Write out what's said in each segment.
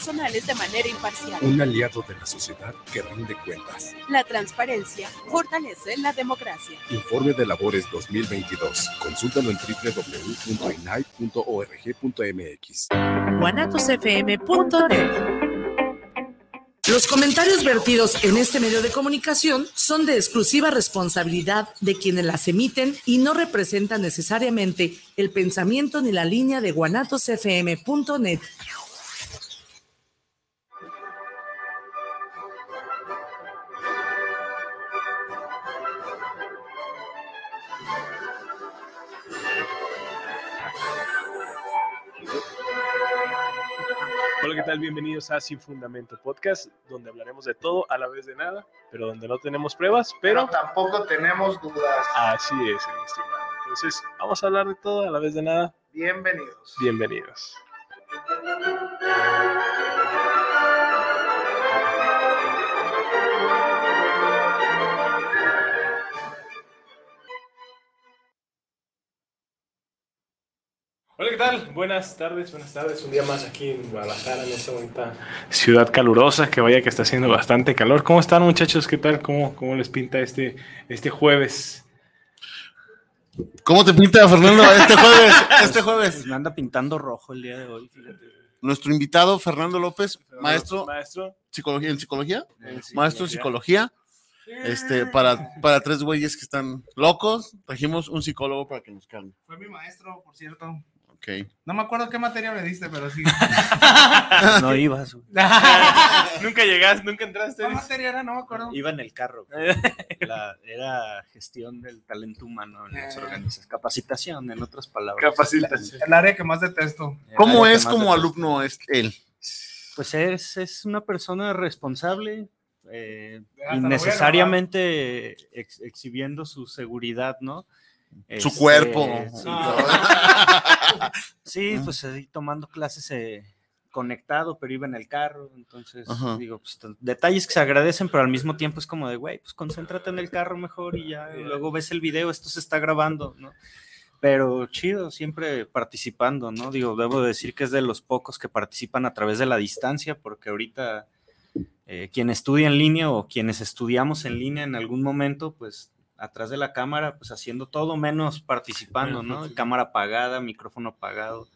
personales de manera imparcial. Un aliado de la sociedad que rinde cuentas. La transparencia fortalece la democracia. Informe de labores 2022. Consúltalo en www.inai.org.mx. guanatosfm.net los comentarios vertidos en este medio de comunicación son de exclusiva responsabilidad de quienes las emiten y no representan necesariamente el pensamiento ni la línea de guanatosfm.net. tal? Bienvenidos a Sin Fundamento Podcast, donde hablaremos de todo a la vez de nada, pero donde no tenemos pruebas, pero, pero tampoco tenemos dudas. Así es, estimado. Entonces, vamos a hablar de todo a la vez de nada. Bienvenidos. Bienvenidos. Hola, ¿qué tal? Buenas tardes, buenas tardes. Un día más aquí en Guadalajara, en esta bonita ciudad calurosa, que vaya que está haciendo bastante calor. ¿Cómo están, muchachos? ¿Qué tal? ¿Cómo, cómo les pinta este, este jueves? ¿Cómo te pinta, Fernando, este jueves? Este jueves. Me anda pintando rojo el día de hoy, fíjate. Nuestro invitado, Fernando López, Fernando, maestro, maestro. Psicología, ¿en psicología? Maestro en psicología. Este, para, para tres güeyes que están locos, trajimos un psicólogo para que nos calme. Fue mi maestro, por cierto. Ok. No me acuerdo qué materia me diste, pero sí. No ibas. nunca llegaste, nunca entraste. ¿Qué materia era? No me acuerdo. Iba en el carro. La- era gestión del talento humano en las Eh. organizaciones. Capacitación, en otras palabras. Capacitación. El área que más detesto. ¿Cómo es como detesto. alumno es él? Pues es, es una persona responsable, eh, innecesariamente ex- exhibiendo su seguridad, ¿no? Su Este, cuerpo. Sí, No. Sí, pues ahí tomando clases eh, conectado, pero iba en el carro, entonces Ajá. digo, pues detalles que se agradecen, pero al mismo tiempo es como de, güey, pues concéntrate en el carro mejor y ya, y luego ves el video, esto se está grabando, ¿no? Pero chido, siempre participando, ¿no? Digo, debo decir que es de los pocos que participan a través de la distancia, porque ahorita eh, quien estudia en línea o quienes estudiamos en línea en algún momento, pues atrás de la cámara, pues haciendo todo menos participando, ¿no? Cámara apagada, micrófono apagado.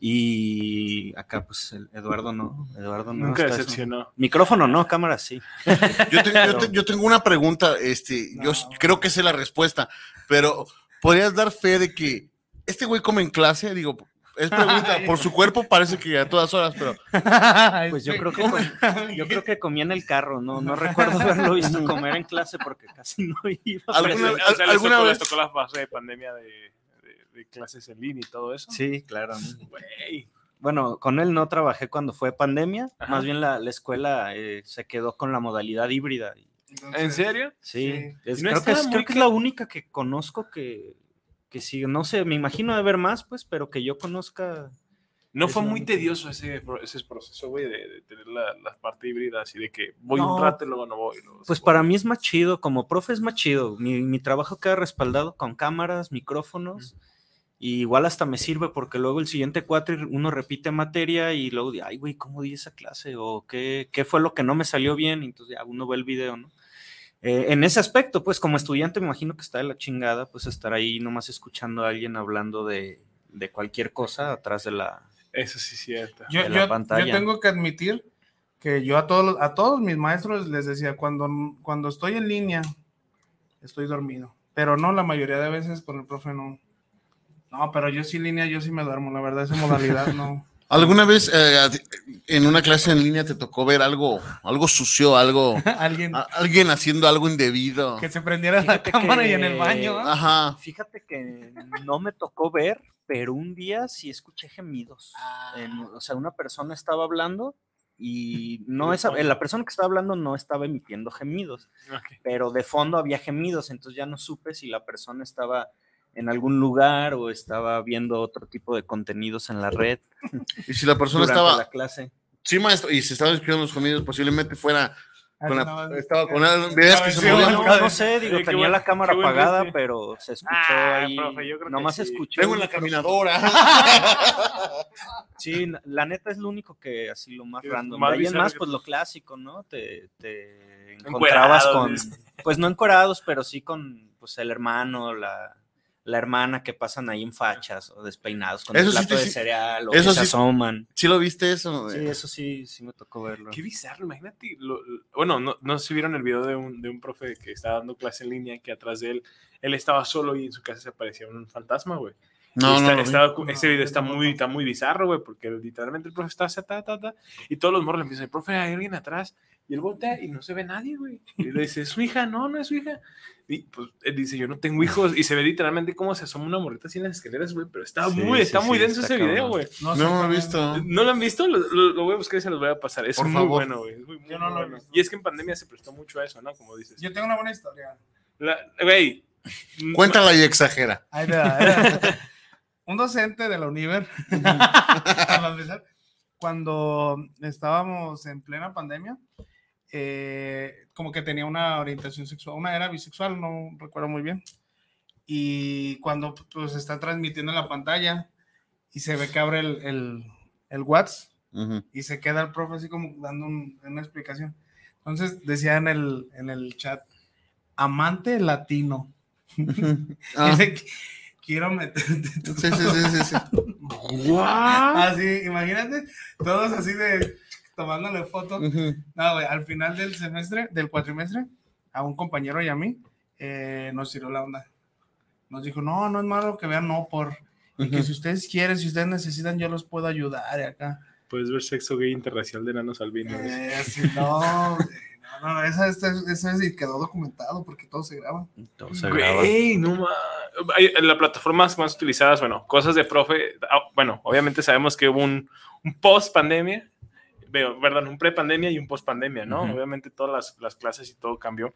Y acá, pues, el Eduardo no. Eduardo no. Nunca decepcionó. Micrófono no, cámara sí. Yo, te- yo te- yo tengo una pregunta, este, yo creo que sé la respuesta, pero ¿podrías dar fe de que este güey come en clase? Digo, es pregunta, por su cuerpo parece que a todas horas, pero Pues yo creo que yo creo que comía en el carro, no, no recuerdo haberlo visto comer en clase porque casi no iba. ¿Alguna- O sea, les alguna tocó- vez- les tocó la fase de pandemia de, de- de clases en línea y todo eso. Sí, claro. Bueno, con él no trabajé cuando fue pandemia, Ajá. más bien la, la escuela eh, se quedó con la modalidad híbrida. ¿En serio? Sí, Sí. es- No creo, que estaba es, muy creo que es la única que conozco que, que sí, no sé, me imagino de haber más, pues, pero que yo conozca. No fue muy tedioso ese, ese proceso, güey, de, de tener la, la parte híbrida, así de que voy No, un rato y luego no voy. luego Pues para voy. mí es más chido, como profe es más chido. Mi, mi trabajo queda respaldado con cámaras, micrófonos. Y igual hasta me sirve porque luego el siguiente cuatro uno repite materia y luego de, ay, güey, ¿cómo di esa clase? O qué, qué fue lo que no me salió bien. Y entonces ya uno ve el video, ¿no? Eh, en ese aspecto, pues como estudiante me imagino que está de la chingada, pues estar ahí nomás escuchando a alguien hablando de, de cualquier cosa atrás de la... Eso sí es cierto. Yo, yo- pantalla. yo tengo que admitir que yo a todos, a todos mis maestros les decía, cuando, cuando estoy en línea, estoy dormido. Pero no, la mayoría de veces con el profe no. No, pero yo sí en línea, yo sí me duermo, la verdad, esa modalidad no. ¿alguna vez eh, en una clase en línea te tocó ver algo, algo sucio, algo, Alguien a- alguien haciendo algo indebido? que se prendiera la Fíjate cámara y en el baño. Ajá. Fíjate que no me tocó ver, pero un día sí escuché gemidos. Ah. En- o sea, una persona estaba hablando y no esa, la persona que estaba hablando no estaba emitiendo gemidos, Ok. pero de fondo había gemidos, entonces ya no supe si la persona estaba en algún lugar o estaba viendo otro tipo de contenidos en la red Y si la persona estaba, la clase. sí, maestro, y se estaban escuchando los comidos, posiblemente fuera Con la- estaba con que se bueno, No, no sé, digo, tenía buen- la cámara apagada, pero se escuchó Ah, ahí. profe, yo creo que nomás se sí. escuchó. Vengo en la caminadora. Sí, la- neta es lo único que así lo más Es random. más ahí en bizarro más, que- pues lo clásico, ¿no? Te, te Encuerados, encontrabas con, pues no encorados, pero sí con pues el hermano, la, la hermana que pasan ahí en fachas o despeinados con Eso el plato de sí- cereal o eso que se asoman. ¿Sí lo viste eso? Sí, eso sí, sí me tocó verlo. Qué bizarro, imagínate. lo- lo- bueno, no, no sé si vieron el video de un, de un profe que estaba dando clase en línea, que atrás de él, él estaba solo y en su casa se aparecía un fantasma, güey. No, Y no, está- No, ese video está muy, está muy bizarro, güey, porque literalmente el profe está así, ta, ta, ta, y todos los morros le empiezan, profe, hay alguien atrás, y él voltea y no se ve nadie, güey. Y le dice, ¿es su hija? No, no es su hija. Y pues él dice, yo no tengo hijos, y se ve literalmente cómo se asoma una morrita así en las escaleras, güey, pero está Sí, muy, sí, está muy sí, denso está ese video, güey. No, lo he visto. ¿No lo han visto? Lo, lo- lo voy a buscar y se los voy a pasar. Es Por muy favor. bueno, güey. es muy, muy Yo no lo he bueno. visto. Y es que en pandemia se prestó mucho a eso, ¿no? Como dices. Yo tengo una buena historia. La- Güey. Cuéntala y exagera. Un docente de la Univer, para empezar, cuando estábamos en plena pandemia, eh, como que tenía una orientación sexual, una era bisexual, no recuerdo muy bien. Y cuando pues está transmitiendo en la pantalla y se ve que abre el, el, el WhatsApp Ujú. y se queda el profe así como dando un- una explicación. Entonces decía en el, en el chat, amante latino. Ah, Dice, quiero meterte sí, sí, sí, sí, sí. Así, imagínate, todos así de tomándole fotos. Ujú. No, güey, al final del semestre, del cuatrimestre, a un compañero y a mí, eh, nos tiró la onda. Nos dijo, no, no es malo que vean no por. Y que Ujú. si ustedes quieren, si ustedes necesitan, yo los puedo ayudar y acá. Puedes ver sexo gay interracial de enanos albinos. Eh, así, no, güey, no, no, esa, esa, esa sí quedó documentado porque todo se graba. Todo se graba. Güey, no en Las plataformas más utilizadas, bueno, cosas de profe. ah, Bueno, obviamente sabemos que hubo un, un post pandemia, veo, perdón, un pre pandemia y un post pandemia, ¿no? Ujú. Obviamente todas las, las clases y todo cambió.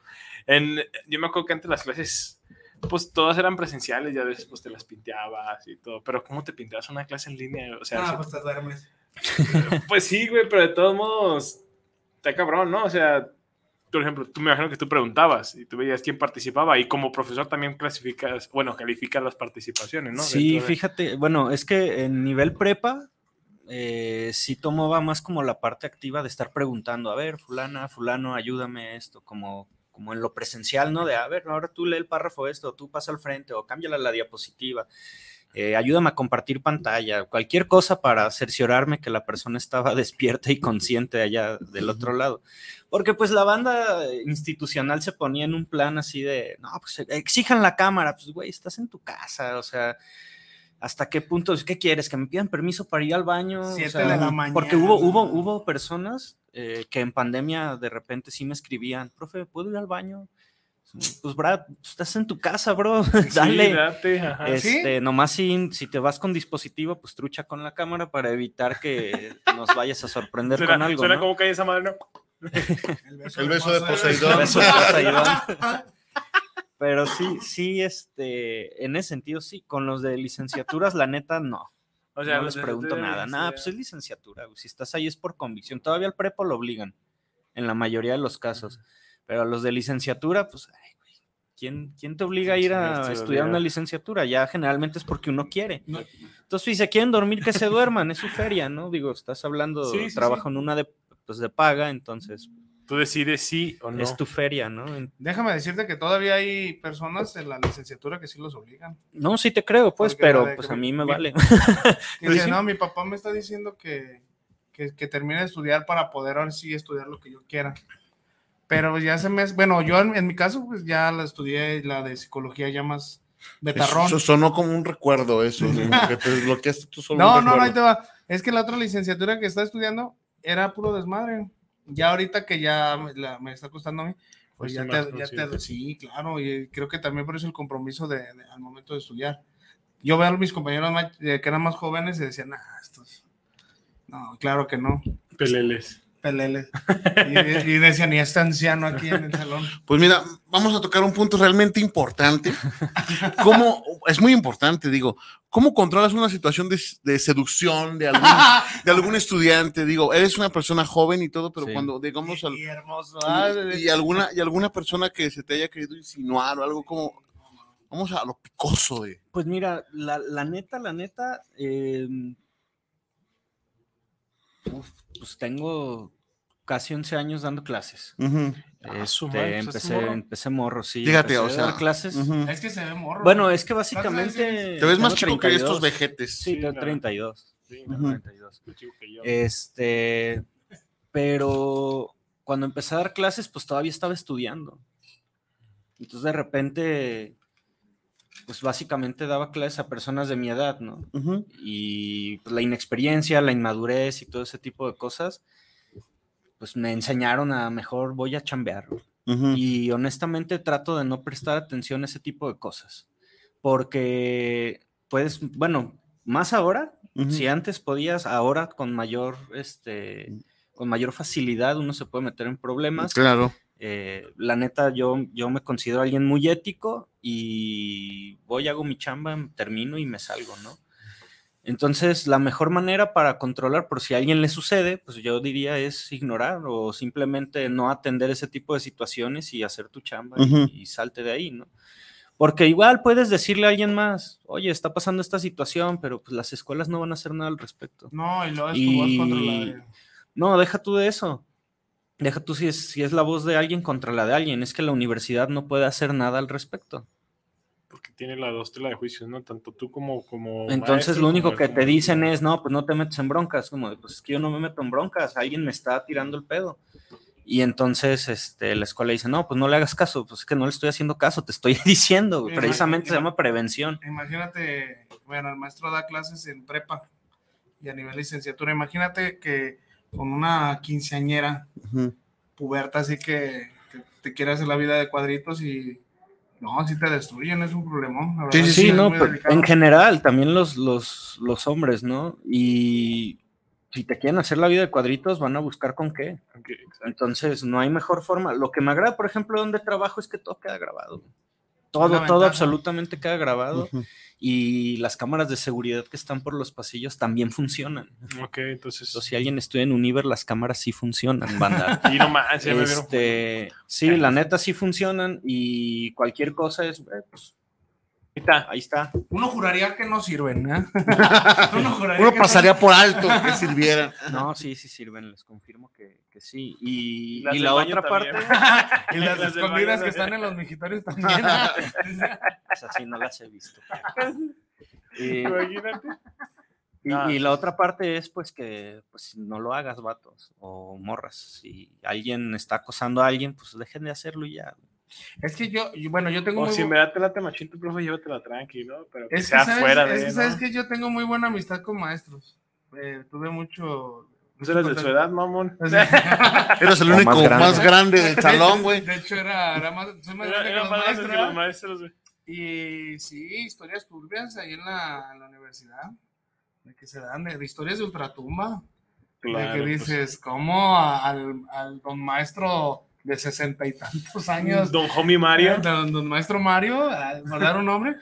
En, yo me acuerdo que antes las clases, pues todas eran presenciales, ya después te las pinteabas y todo. Pero ¿cómo te pintabas una clase en línea? O sea, Ah, si- pues te duermes. pues sí, güey, pero de todos modos, está cabrón, ¿no? O sea, por ejemplo, tú me imagino que tú preguntabas y tú veías quién participaba y como profesor también clasificas, bueno, calificas las participaciones, ¿no? Sí, de- fíjate, bueno, es que en nivel prepa eh, sí tomaba más como la parte activa de estar preguntando, a ver, fulana, fulano, ayúdame esto, como, como en lo presencial, ¿no? De, a ver, ahora tú lee el párrafo esto, tú pasa al frente o cámbiala la diapositiva. eh, ayúdame a compartir pantalla, cualquier cosa para cerciorarme que la persona estaba despierta y consciente allá del otro lado. Porque pues la banda institucional se ponía en un plan así de, no, pues exijan la cámara, pues güey, estás en tu casa, o sea, ¿hasta qué punto? ¿Qué quieres? ¿Que me pidan permiso para ir al baño? O Siete sea, de la mañana. Porque hubo, hubo, hubo personas eh, que en pandemia de repente sí me escribían, profe, ¿puedo ir al baño? Pues Brad, estás en tu casa, bro, Sí, dale. date, ajá. Este, nomás si, si te vas con dispositivo, pues trucha con la cámara para evitar que nos vayas a sorprender Suena, con algo. suena ¿no? como que hay esa madre, ¿no? El beso de Poseidón. Beso de Poseidón. Pero sí, sí, este, en ese sentido sí, con los de licenciaturas, la neta, no. O sea, no les pregunto nada. Nada, pues es licenciatura. Si estás ahí es por convicción. Todavía al prepo lo obligan, en la mayoría de los casos. Pero a los de licenciatura, pues, ay, güey, ¿quién, ¿quién te obliga a ir a estudiar una licenciatura? Ya generalmente es porque uno quiere. Entonces, si se quieren dormir, que se duerman, es su feria, ¿no? Digo, estás hablando, Sí, sí, trabajo en una de, pues, de paga, entonces Tú decides sí o no. es tu feria, ¿no? Déjame decirte que todavía hay personas en la licenciatura que sí los obligan. No, sí te creo, pues, Porque pero pues a mí me mi- vale. Dice, no, mi papá me está diciendo que, que, que termine de estudiar para poder ahora sí estudiar lo que yo quiera. Pero ya se me... Bueno, yo en, en mi caso, pues ya la estudié, la de psicología ya más betarrón. Eso sonó como un recuerdo, eso, que te desbloqueaste tú solo. No, no, no, ahí te va. Es que la otra licenciatura que está estudiando era puro desmadre. Ya ahorita que ya me, la- me está costando a mí, pues Pues ya te, ya te- sí, claro, y creo que también por eso el compromiso de, de- al momento de estudiar. Yo veo a mis compañeros más- eh, que eran más jóvenes y decían, nah, estos, no, claro que no, Peleles. peleles. Y, y decían, y este anciano aquí en el salón. Pues mira, vamos a tocar un punto realmente importante. ¿Cómo, es muy importante, digo, ¿Cómo controlas una situación de, de seducción de algún, de algún estudiante? Digo, eres una persona joven y todo, pero Sí. cuando, digamos, al- Y hermoso. y, y alguna, y alguna persona que se te haya querido insinuar o algo como, vamos a lo picoso de... Pues mira, la, la neta, la neta, em, uf, pues tengo casi 11 años dando clases. Ah, Este, pues, empecé, ¿estás morro? empecé morro, sí. Fíjate, o dar sea, clases. Es que se ve morro. Bueno, es que ¿Cuántos años básicamente... Te ves más chico que estos 32. vejetes. Sí, Sí, tengo la- 32. Sí, tengo Ujú. 32. más chico que yo. Este, pero cuando empecé a dar clases, pues todavía estaba estudiando. Entonces de repente, pues básicamente daba clases a personas de mi edad, ¿no? Ujú. Y pues, la inexperiencia, la inmadurez y todo ese tipo de cosas, pues me enseñaron a mejor voy a chambear. Y honestamente trato de no prestar atención a ese tipo de cosas. Porque puedes, bueno, más ahora, si antes podías, ahora con mayor, este, con mayor facilidad uno se puede meter en problemas. Claro. Eh, la neta, yo, yo me considero alguien muy ético y voy, hago mi chamba, termino y me salgo, ¿no? Entonces, la mejor manera para controlar, por si a alguien le sucede, pues yo diría es ignorar o simplemente no atender ese tipo de situaciones y hacer tu chamba y- salte de ahí, ¿no? Porque igual puedes decirle a alguien más, oye, está pasando esta situación, pero pues las escuelas no van a hacer nada al respecto. No, y luego es tu voz contra la No, deja tú de eso. Deja tú si es, si es la voz de alguien contra la de alguien. Es que la universidad no puede hacer nada al respecto. Porque tiene la dos tela de juicios, ¿no? Tanto tú como. como Entonces maestro lo único que te dicen es, no, pues no te metes en broncas. Como, de, pues es que yo no me meto en broncas, alguien me está tirando el pedo. Y entonces este, la escuela dice, no, pues no le hagas caso, pues es que no le estoy haciendo caso, te estoy diciendo. Precisamente se llama prevención. Imagínate, bueno, el maestro da clases en prepa y a nivel licenciatura. Imagínate que con una quinceañera puberta así que, que te quiere hacer la vida de cuadritos y no, si te destruyen, es un problemón. Sí, Sí, es no, pero en general, también los, los, los hombres, ¿no? Y si te quieren hacer la vida de cuadritos, van a buscar con qué. Entonces, no hay mejor forma. Lo que me agrada, por ejemplo, donde trabajo es que todo queda grabado. Todo, todo absolutamente queda grabado. Y las cámaras de seguridad que están por los pasillos también funcionan. Ok, entonces. Entonces, si alguien estudia en Univer, las cámaras sí funcionan, banda. Y no más, ya me este, sí, la neta sí funcionan y cualquier cosa es, eh, pues, Ahí está. ahí está. Uno juraría que no sirven, ¿eh? Uno, juraría Uno que pasaría por alto que sirvieran. No, sí, sí sirven, les confirmo que, que sí. Y, Las y la otra también. parte, Y las escondidas que están en los mijitorios también. pues así no las he visto. Y, Imagínate. y- Ah. y la otra parte es pues que pues no lo hagas, vatos o morras. Si alguien está acosando a alguien, pues dejen de hacerlo y ya. Es que yo, yo- bueno, yo tengo O muy si bu- me da te machín tu profe, llévatela tranqui, ¿no? Pero que Es que, sea ¿sabes? fuera es de. que, ¿sabes ¿no? que yo tengo muy buena amistad con maestros. Eh, tuve mucho. ¿No eres de su edad, mamón? Eres el único más más grande. grande, del salón, güey. De hecho, era, era más, soy más Era, grande que era más grande que maestros. los maestros, güey. Y sí, historias turbias ahí en la, en la universidad. De que se dan, de, de historias de ultratumba. de Claro, que pues. dices, ¿cómo a- al, al don maestro de sesenta y tantos años? Don Homie Mario. Don, don maestro Mario, a guardar un nombre.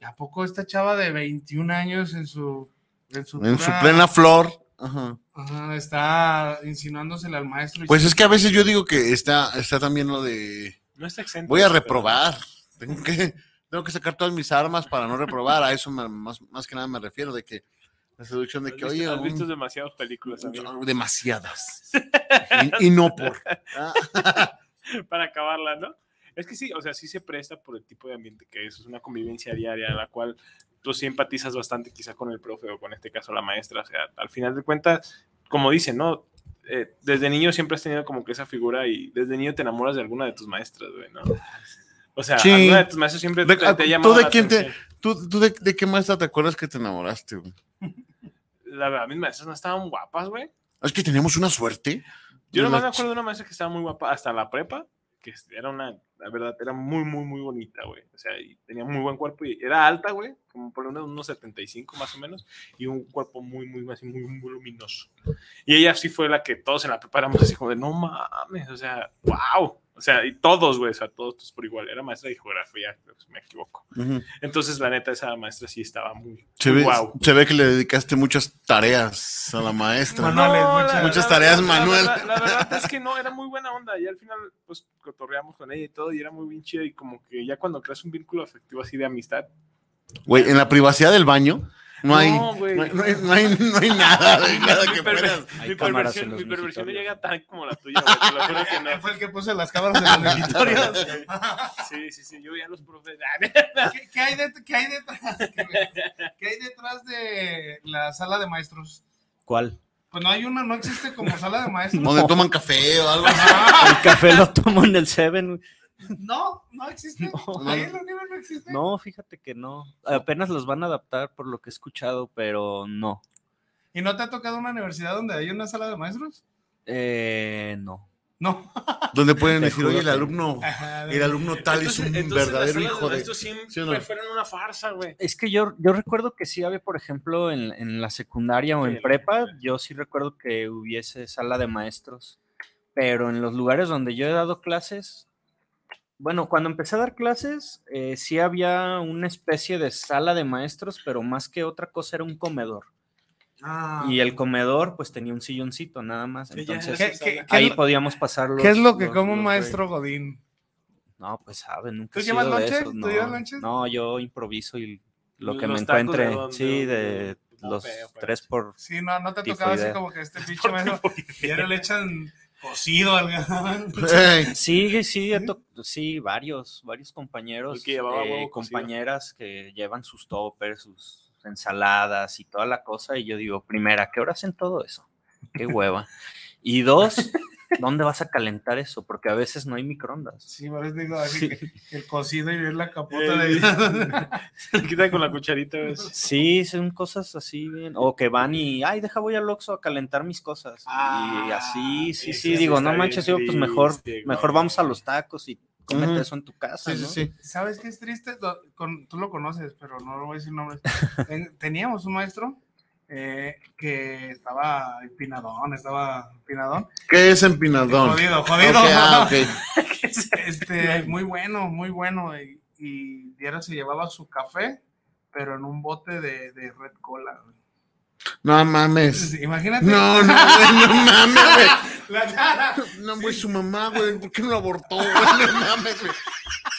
¿Y a poco esta chava de 21 años en su. En su, En su plena flor. Ajá. Ajá, está insinuándosele al maestro. y Pues es que a veces yo digo que está, está también lo de No está exento. voy a pero- reprobar. Tengo que, tengo que sacar todas mis armas para no reprobar. A eso me- más, más que nada me refiero, de que la seducción de que, visto- oye, has visto un- demasiadas películas, amigo. demasiadas. Y, y no por. Para acabarla, ¿no? Es que sí, o sea, sí se presta por el tipo de ambiente que es, es una convivencia diaria en la cual tú sí empatizas bastante quizá con el profe o con este caso la maestra, o sea, al final de cuentas, como dicen, ¿no? Eh, desde niño siempre has tenido como que esa figura y desde niño te enamoras de alguna de tus maestras, güey, ¿no? O sea, Sí. alguna de tus maestras siempre De- te, te ¿tú llama de la quién te-. ¿Tú, tú de, de qué maestra te acuerdas que te enamoraste, güey? La verdad, mis maestras no estaban guapas, güey. Es que teníamos una suerte. Yo nomás la me acuerdo de una maestra que estaba muy guapa hasta la prepa, que era una, la verdad, era muy, muy, muy bonita, güey. O sea, y tenía muy buen cuerpo y era alta, güey, como por unos, unos 75 más o menos, y un cuerpo muy, muy, muy, muy luminoso. Y ella sí fue la que todos en la prepa éramos así como de, no mames, o sea, wow. O sea, y todos, güey, o sea, todos, todos por igual. Era maestra de geografía, creo que me equivoco. Entonces, la neta, esa maestra sí estaba muy, Se muy ve, guau. se ve que le dedicaste muchas tareas a la maestra. Manuales, No, muchas- muchas tareas la verdad- La, verdad es que no, era muy buena onda. Y al final, pues, cotorreamos con ella y todo, y era muy bien chida. Y como que ya cuando creas un vínculo afectivo así de amistad, Güey, en la privacidad del baño no hay, No, no, güey. hay, no hay- no hay- no hay nada, güey, que puedas. Mi perversión, mi perversión no llega tan como la tuya, güey. Te lo juro que no. Fue el que puse las cámaras en los monitorios. Sí, sí, sí. Yo veía a los profes. ¿Qué, qué hay det- qué hay detrás? ¿Qué hay detrás de la sala de maestros? ¿Cuál? Pues no hay una, no existe como sala de maestros. Donde toman café o algo así. El café lo tomo en el Seven. No, no existe. No. Ahí en la universidad no existe. No, fíjate que no. Apenas los van a adaptar por lo que he escuchado, pero no. ¿Y no te ha tocado una universidad donde hay una sala de maestros? Eh, no. No. Donde pueden Te decir, oye, el que- alumno, el alumno tal es un verdadero hijo de. Estos siempre ¿Sí o no? fueron una farsa, güey. Es que yo, yo recuerdo que sí había, por ejemplo, en, en la secundaria o Sí, en prepa, yo sí recuerdo que hubiese sala de maestros. Pero en los lugares donde yo he dado clases, bueno, cuando empecé a dar clases, eh, sí había una especie de sala de maestros, pero más que otra cosa era un comedor. Ah. Y el comedor, pues tenía un silloncito nada más. Entonces, ¿Qué, ahí podíamos pasar los. qué es lo que los- come un maestro Godín? no, pues sabe, nunca ¿Tú he llevas lonche? esos, ¿Tú no. llevas lonches? No, yo improviso y lo que me de encuentre, sí, de los tres por... Sí, no, no te ha tocado así como que este pinche maestro. Y ahora le echan cocido al Sí, sí, ¿Sí? varios, varios compañeros, que llevaba eh, compañeras que llevan sus toppers, sus ensaladas y toda la cosa, y yo digo, primera, ¿qué hora hacen todo eso? Qué hueva. Y dos, ¿dónde vas a calentar eso? Porque a veces no hay microondas. Sí, por eso digo así Sí. que el cocido y ver la capota Eh, de. Se le quitan con la cucharita, güey. Sí, son cosas así bien. O que van y, ay, deja voy al Oxxo a calentar mis cosas. y Ah, así, sí, sí, sí digo, no manches, yo pues mejor, triste, güey. mejor vamos a los tacos y cómete Ujú. eso en tu casa, Sí, sí, ¿no? sí. ¿Sabes qué es triste? Con- tú lo conoces, pero no lo voy a decir nombres. Ten- Teníamos un maestro eh, que estaba empinadón, estaba empinadón. ¿Qué es empinadón? Jodido, jodido. ah, ok. Este, muy bueno, muy bueno. Y, y diario se llevaba su café, pero en un bote de, de red cola. No mames. Imagínate. No, no, güey, no mames, güey. La cara. No, güey, su mamá, güey, ¿por qué no lo abortó, güey? No mames, güey.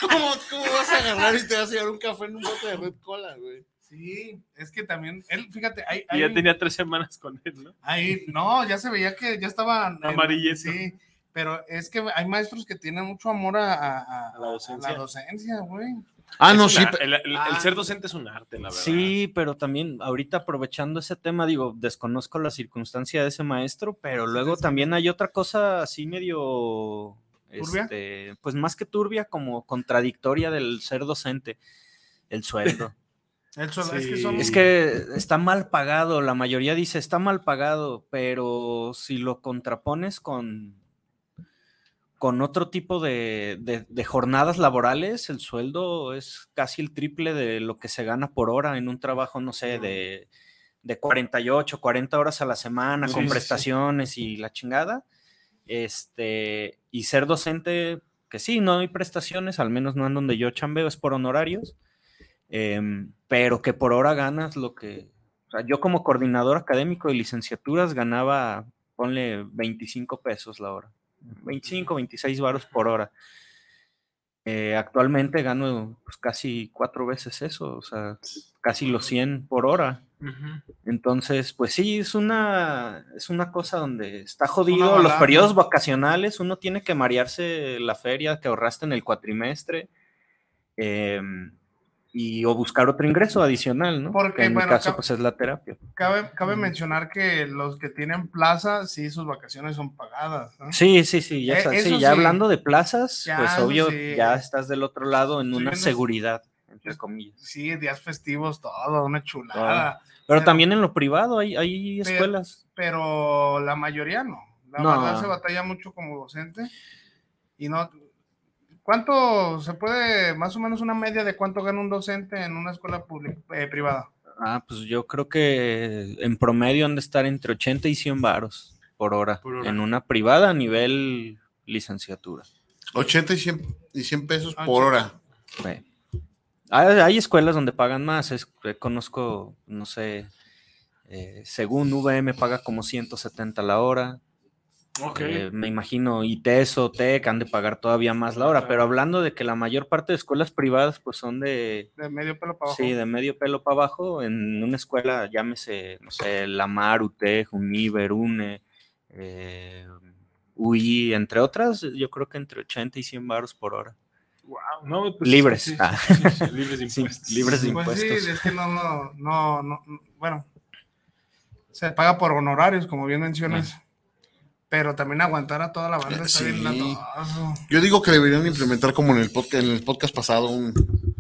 ¿Cómo, ¿Cómo vas a agarrar y te vas a llevar un café en un bote de red cola, güey? Sí, es que también, él, fíjate, hay, Y ya tenía tres semanas con él, ¿no? Ahí, no, ya se veía que ya estaban Amarillento. Sí, pero es que hay maestros que tienen mucho amor a, a- a- A la docencia. a la docencia, güey. Ah, no, Es sí. una- el, el- el Ah. ser docente es un arte, la verdad. Sí, pero también ahorita aprovechando ese tema, digo, desconozco la circunstancia de ese maestro, pero luego sí. también hay otra cosa así medio, ¿Turbia? este, pues más que turbia, como contradictoria del ser docente, el sueldo. Es que Sí. son. Es que está mal pagado, la mayoría dice está mal pagado, pero si lo contrapones con, con otro tipo de, de- de jornadas laborales, el sueldo es casi el triple de lo que se gana por hora en un trabajo, no sé, de, de 48, 40 horas a la semana, Sí, con sí, sí. prestaciones y la chingada. Este, y ser docente, que sí, no hay prestaciones, al menos no en donde yo chambeo, es por honorarios em, pero que por hora ganas lo que, o sea, yo como coordinador académico de licenciaturas ganaba, ponle 25 pesos la hora, 25, 26 varos por hora. Eh, actualmente gano pues, casi cuatro veces eso, o sea, casi los 100 por hora. Entonces, pues sí, es una, es una cosa donde está jodido. Los periodos vacacionales, uno tiene que marearse la feria que ahorraste en el cuatrimestre em, y o buscar otro ingreso adicional, ¿no? Porque, Que en bueno, mi caso, ca- pues es la terapia. Cabe, cabe mencionar que los que tienen plaza, sí, sus vacaciones son pagadas. ¿no? Sí, sí, sí, ya, Eh, sí, sí. hablando de plazas, Ya, pues obvio, sí. ya estás del otro lado en Estoy una viendo- seguridad, entre comillas. Sí, días festivos, todo, una chulada. Pero Pero- también en lo privado hay, hay Pero- escuelas. Pero la mayoría no. La No. verdad se batalla mucho como docente. Y no. ¿Cuánto se puede, más o menos una media de cuánto gana un docente en una escuela pública, eh, privada? Ah, pues yo creo que en promedio han de estar entre 80 y 100 varos por hora, Por hora. en una privada a nivel licenciatura. 80 y 100, y 100 pesos Ah, por sí. hora. Hay escuelas donde pagan más. es- eh, conozco, no sé, eh, según VM paga como 170 la hora. Eh, me imagino ITES o TEC han de pagar todavía más la hora, pero hablando de que la mayor parte de escuelas privadas pues son de, De medio pelo para abajo. sí, de medio pelo para abajo, en una escuela, llámese, no sé, Lamar, UTEC, UNIVER, UNE, eh, UI, entre otras, yo creo que entre 80 y 100 baros por hora. Wow, no, pues, Libres. sí, Ah. sí, sí, libres de Sí, impuestos. libres de Pues sí, impuestos. es que no, no, no, no, bueno, se paga por honorarios, como bien mencionas, pero también aguantar a toda la banda está Sí. bien. Yo digo que deberían implementar como en el podcast, en el podcast pasado un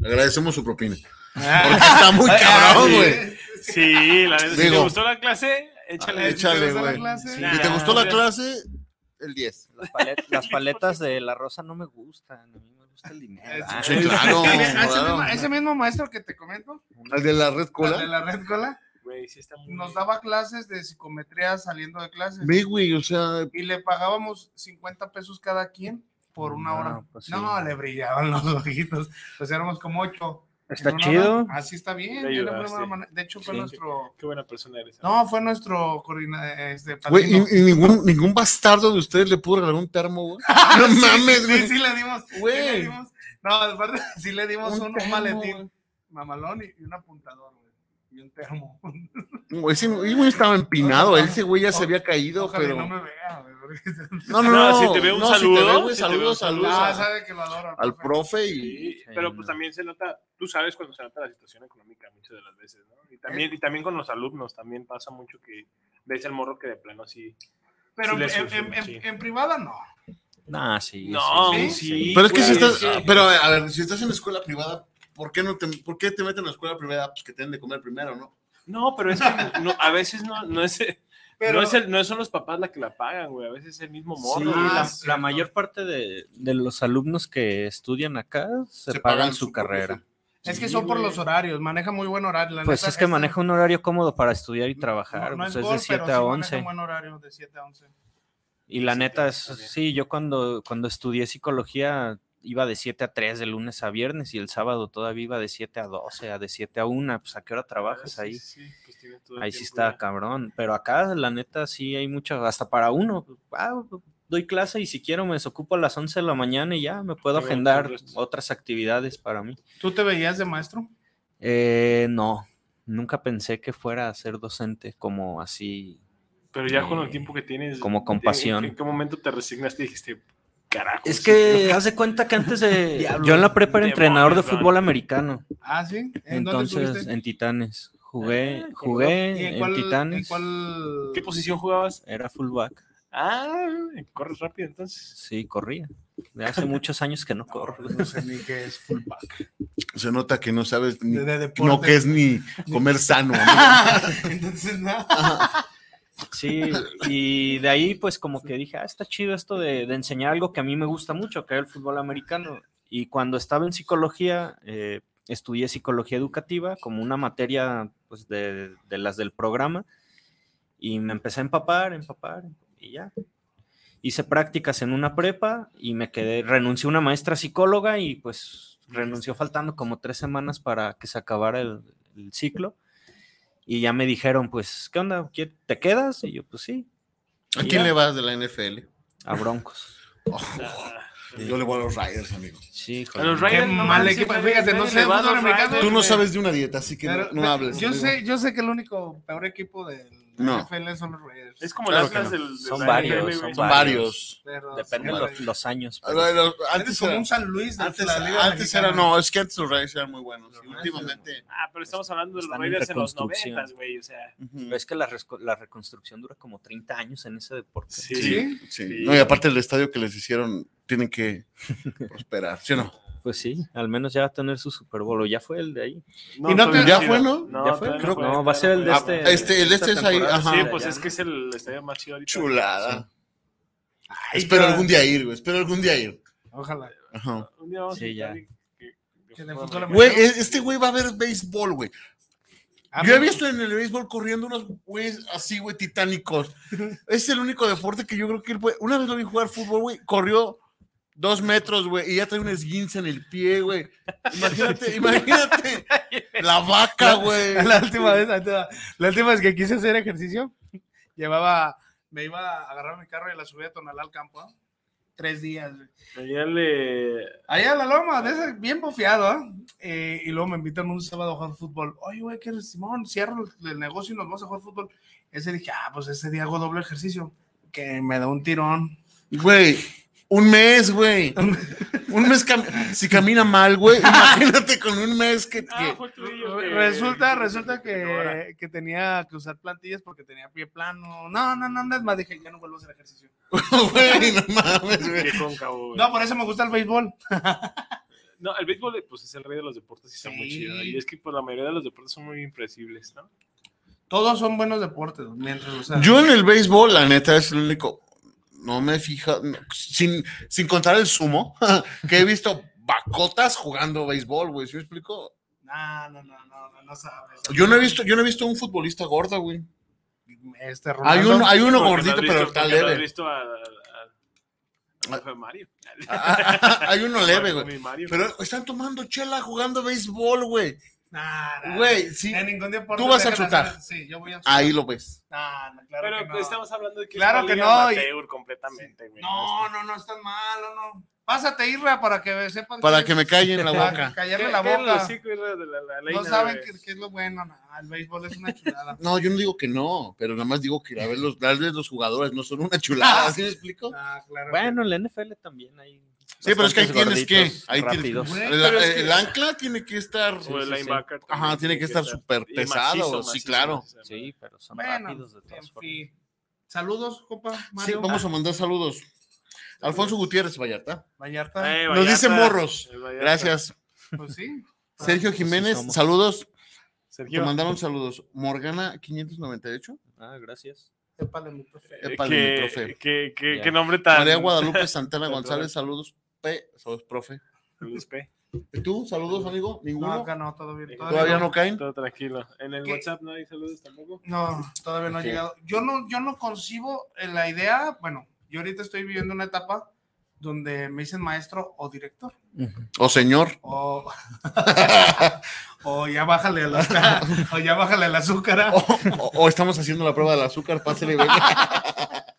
agradecemos su propina. Porque está muy cabrón, güey. Sí, la neta, si Digo- te gustó la clase, échale. Échale. Si te gustó la clase, el 10. Las, palet- las paletas de la rosa no me gustan, a mí me gusta el dinero. Ah, Sí, claro. Ese, claro. mismo, ese mismo maestro que te comento, Al de la red el de cola. la red cola, Güey, sí está muy nos bien. daba clases de psicometría saliendo de clases Ve, güey, o sea, y le pagábamos 50 pesos cada quien por una No, hora. pues sí. No, le brillaban los ojitos. Pues éramos como ocho. Está chido. hora. Así está bien. De hecho, fue Sí. nuestro. Qué buena persona eres. No, fue nuestro coordinador. Este, güey, y, y ningún, ningún bastardo de ustedes le pudo regalar un termo, güey. No Sí, mames, sí, güey. Sí, le dimos. sí Güey. le dimos- no, aparte, sí le dimos un, un termo, maletín güey. mamalón y, y un apuntador, güey. Y un termo. Güey, Ese güey estaba empinado, ese güey ya se había caído, pero. no me vea, No, no, No, no. si te ve un no, si te saludo, si saludos, saludos Ah, a- sabe que lo adoro. al profe y. Sí, pero no. pues también se nota, tú sabes cuando se nota la situación económica muchas de las veces, ¿no? Y también, y también con los alumnos, también pasa mucho que ves el morro que de plano sí. Pero sí en, sufre, en- en- sí. en privada no. Nah, sí. No, sí, sí, sí. sí. Pero es que si estás. sí. Pero a ver, si estás en la escuela privada, ¿por qué, no te, ¿por qué te meten en la escuela privada? Pues que te den de comer primero, ¿no? No, pero es que no- a veces no, no es, Pero- no, es el- no son los papás la que la pagan, güey. A veces es el mismo Sí, morro. Ah, la, mayor parte de, de los alumnos que estudian acá se, Se pagan, pagan su su carrera. Es que Sí, son por güey. los horarios, maneja muy buen horario. la Pues neta, es que maneja un horario cómodo para estudiar y trabajar. no- no pues es es, gol, de 7 pero a sí maneja 11. un buen horario de 7 a 11. Y la Sí, neta es, sí, yo cuando, cuando estudié psicología iba de 7 a 3 de lunes a viernes y el sábado todavía iba de 7 a 12, a de 7 a 1. Pues a qué hora trabajas Sí, ahí. sí, pues tienes todo el Ahí sí tiempo está ya. cabrón. Pero acá, la neta, sí hay mucho, hasta para uno. Ah, doy clase y si quiero me desocupo a las 11 de la mañana y ya me puedo agendar otras actividades para mí. ¿Tú te veías de maestro? Eh, no, nunca pensé que fuera a ser docente como así. Pero ya con el tiempo que tienes. como ¿en- con pasión. ¿En qué momento te resignaste y dijiste, carajo? Es que haz de cuenta que antes de... Diablo, yo en la prepa era entrenador de fútbol americano. Ah, sí. ¿En Entonces, en Titanes. Jugué, Ah, jugué ¿Y en, cuál, Titanes. en cuál- ¿Qué posición jugabas? Era fullback. Ah, corres rápido entonces. Sí, corría. De hace muchos años que no corro. No sé ni qué es fullback. Se nota que no sabes ni, De- de deporte. no que es ni comer sano. ¿no? Entonces, no. Sí, y de ahí pues como que dije, ah, está chido esto de, de enseñar algo que a mí me gusta mucho, que era el fútbol americano. Y cuando estaba en psicología, eh, estudié psicología educativa como una materia pues de, de las del programa y me empecé a empapar, empapar y ya. Hice prácticas en una prepa y me quedé, renuncié a una maestra psicóloga y pues renunció faltando como tres semanas para que se acabara el, el ciclo. Y ya me dijeron, pues, ¿qué onda? ¿Qué- ¿Te quedas? Y yo, pues sí, ¿A quién ya. le vas de la NFL? a Broncos. Yo le voy a los Riders, amigo. Sí, A los joder. Qué no mal equipo. Fíjate, no sé Tú no güey. sabes de una dieta, así que no, no hables. Yo amigo. sé, yo sé que el único peor equipo del No. NFL son los Raiders. Es como Claro el que Atlas no. del, de Son la varios, NFL, son. Son varios. Pero Depende de los, los años. Pero- ver, los- Eres Antes como era, un San Luis antes, la Liga antes era, no, es que antes los Riders eran muy buenos. Los últimamente. Ah, pero estamos hablando de los Están en Raiders en los reconstrucción. 90, güey. O sea, ujú. pero es que la, la reconstrucción dura como 30 años en ese deporte. sí. ¿Sí? Sí. Sí. No, y aparte el estadio que les hicieron, tienen que prosperar, ¿sí o no? Pues sí, al menos ya va a tener su Super Bowl. o Ya fue el de ahí. Y no te- ya fue, ¿no? No, ¿Ya fue? Creo No, va a ser el de Ah, este. este- el de este es ahí, ajá. Sí, pues es que es el estadio más chido ahorita. Chulada. Ay, espero pero- algún día ir, güey. Espero algún día ir. Ojalá. Ajá. Un día vamos Sí, a ya. que- que- Que Güey, este güey va a ver béisbol, güey. Ah, Yo he visto en el béisbol corriendo unos güeyes así, güey, titánicos. Es el único deporte que yo creo que él puede. Una vez lo vi jugar fútbol, güey, corrió dos metros, güey, y ya trae un esguince en el pie, güey. Imagínate, imagínate. La vaca, güey. La última vez, la última, la última vez que quise hacer ejercicio, llevaba, me iba a agarrar mi carro y la subí a Tonalá al campo. ¿ah? Tres días. güey. Allá le. Allá en la loma, de ese, bien bofiado, ¿ah? Eh, y luego me invitan un sábado a jugar fútbol. Oye, güey, ¿qué eres, Simón? Cierro el, el negocio y nos vamos a jugar fútbol. Ese dije, ah, pues ese día hago doble ejercicio. Que me da un tirón. Güey, un mes, güey. Un mes, cam- si camina mal, güey, imagínate con un mes que... Ah, que- tuyo, Resulta, resulta que, que tenía que usar plantillas porque tenía pie plano. No, no, no, no es más. Dije, ya no vuelvo a hacer ejercicio. Güey, no mames, güey. Qué cóncavo, güey. No, por eso me gusta el béisbol. No, el béisbol pues es el rey de los deportes y está muy chido. Y es que pues, la mayoría de los deportes son muy impredecibles, ¿no? Todos son buenos deportes. Mientras, o sea, Yo en el béisbol, la neta, es el único... No me fija, no, sin, sin contar el sumo, que he visto bacotas jugando béisbol, güey, ¿sí me explico? No, no, no, no, no, no sabes. Yo no he visto, yo no he visto un futbolista gordo, güey. Este Hay Ronaldo. uno, hay uno gordito, pero está no has leve. visto a, a- a- al hijo de Mario. hay uno leve, güey. Pero están tomando chela jugando béisbol, güey. Nah, Güey, sí. En ningún deporte Tú vas a chutar. hacer- Sí, yo voy a chutar. Ahí lo ves. Nah, no, claro Pero que no. estamos hablando de que Claro es que no, y- amateur completamente, güey. No, no, no, estás mal, ¿o no? Pásate, Irra, para que sepan. Para que es- me callen la boca. Callarle ¿Qué- la es boca. hocico, hijo de la- la No saben qué, es lo bueno. nah, el béisbol es una chulada. No, yo no digo que no, pero nada más digo que a ver los, darles los jugadores no son una chulada, ¿sí me explico? Ah, claro. Bueno, en la NFL también hay. Sí, pero es que ahí tienes que, ahí tienes, rápidos. El, pero es que- el ancla tiene que estar, O el Sí, sí, sí. linebacker. Ajá, tiene que estar súper pesado, macizo, sí, macizo, claro. Sí, pero son Bueno, rápidos de todas formas. fin. Saludos, compa. Sí, Mario. vamos a mandar saludos. Alfonso Gutiérrez Vallarta. Vallarta. Eh, Nos dice Vallarta, morros. Vallarta. Gracias. Pues sí. Sergio Jiménez, somos. saludos. Te Sergio. mandaron saludos. Morgana 598. Ah, gracias. Épale, mi profe. Eh, Épale, qué- mi profe. qué- qué- qué nombre tan. María Guadalupe Santana. González, saludos. P, saludos, profe. Saludos, P. ¿Y tú? Saludos, amigo. No, ¿Ninguno? acá no, todo bien. ¿Todavía no caen? Todo tranquilo. En el ¿Qué? WhatsApp no hay saludos tampoco. No, todavía no ha llegado. Yo no, yo no concibo eh, la idea, bueno, yo ahorita estoy viviendo una etapa donde me dicen maestro o director. O señor. O, o ya bájale el azúcar. o ya bájale el azúcar. O, o estamos haciendo la prueba del azúcar, pásale, ven.